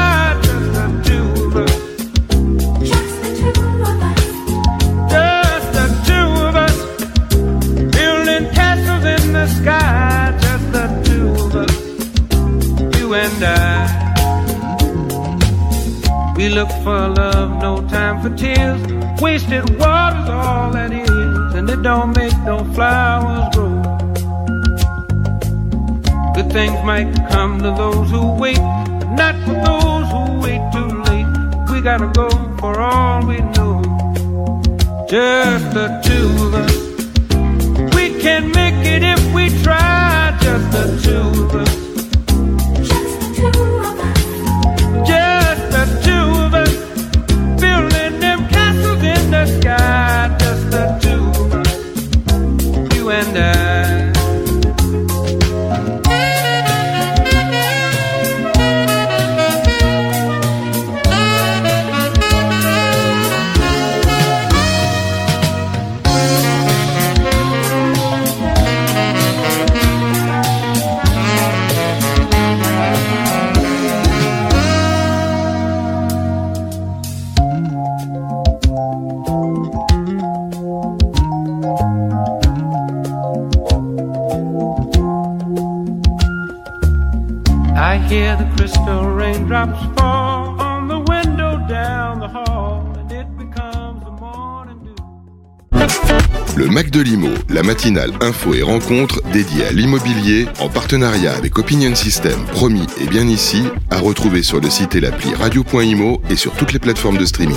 Things might come to those who wait, but not for those who wait too late. We gotta go for all we know. Just the two of us. Matinale info et rencontre dédiée à l'immobilier en partenariat avec Opinion System, promis et bien ici, à retrouver sur le site et l'appli radio.imo et sur toutes les plateformes de streaming.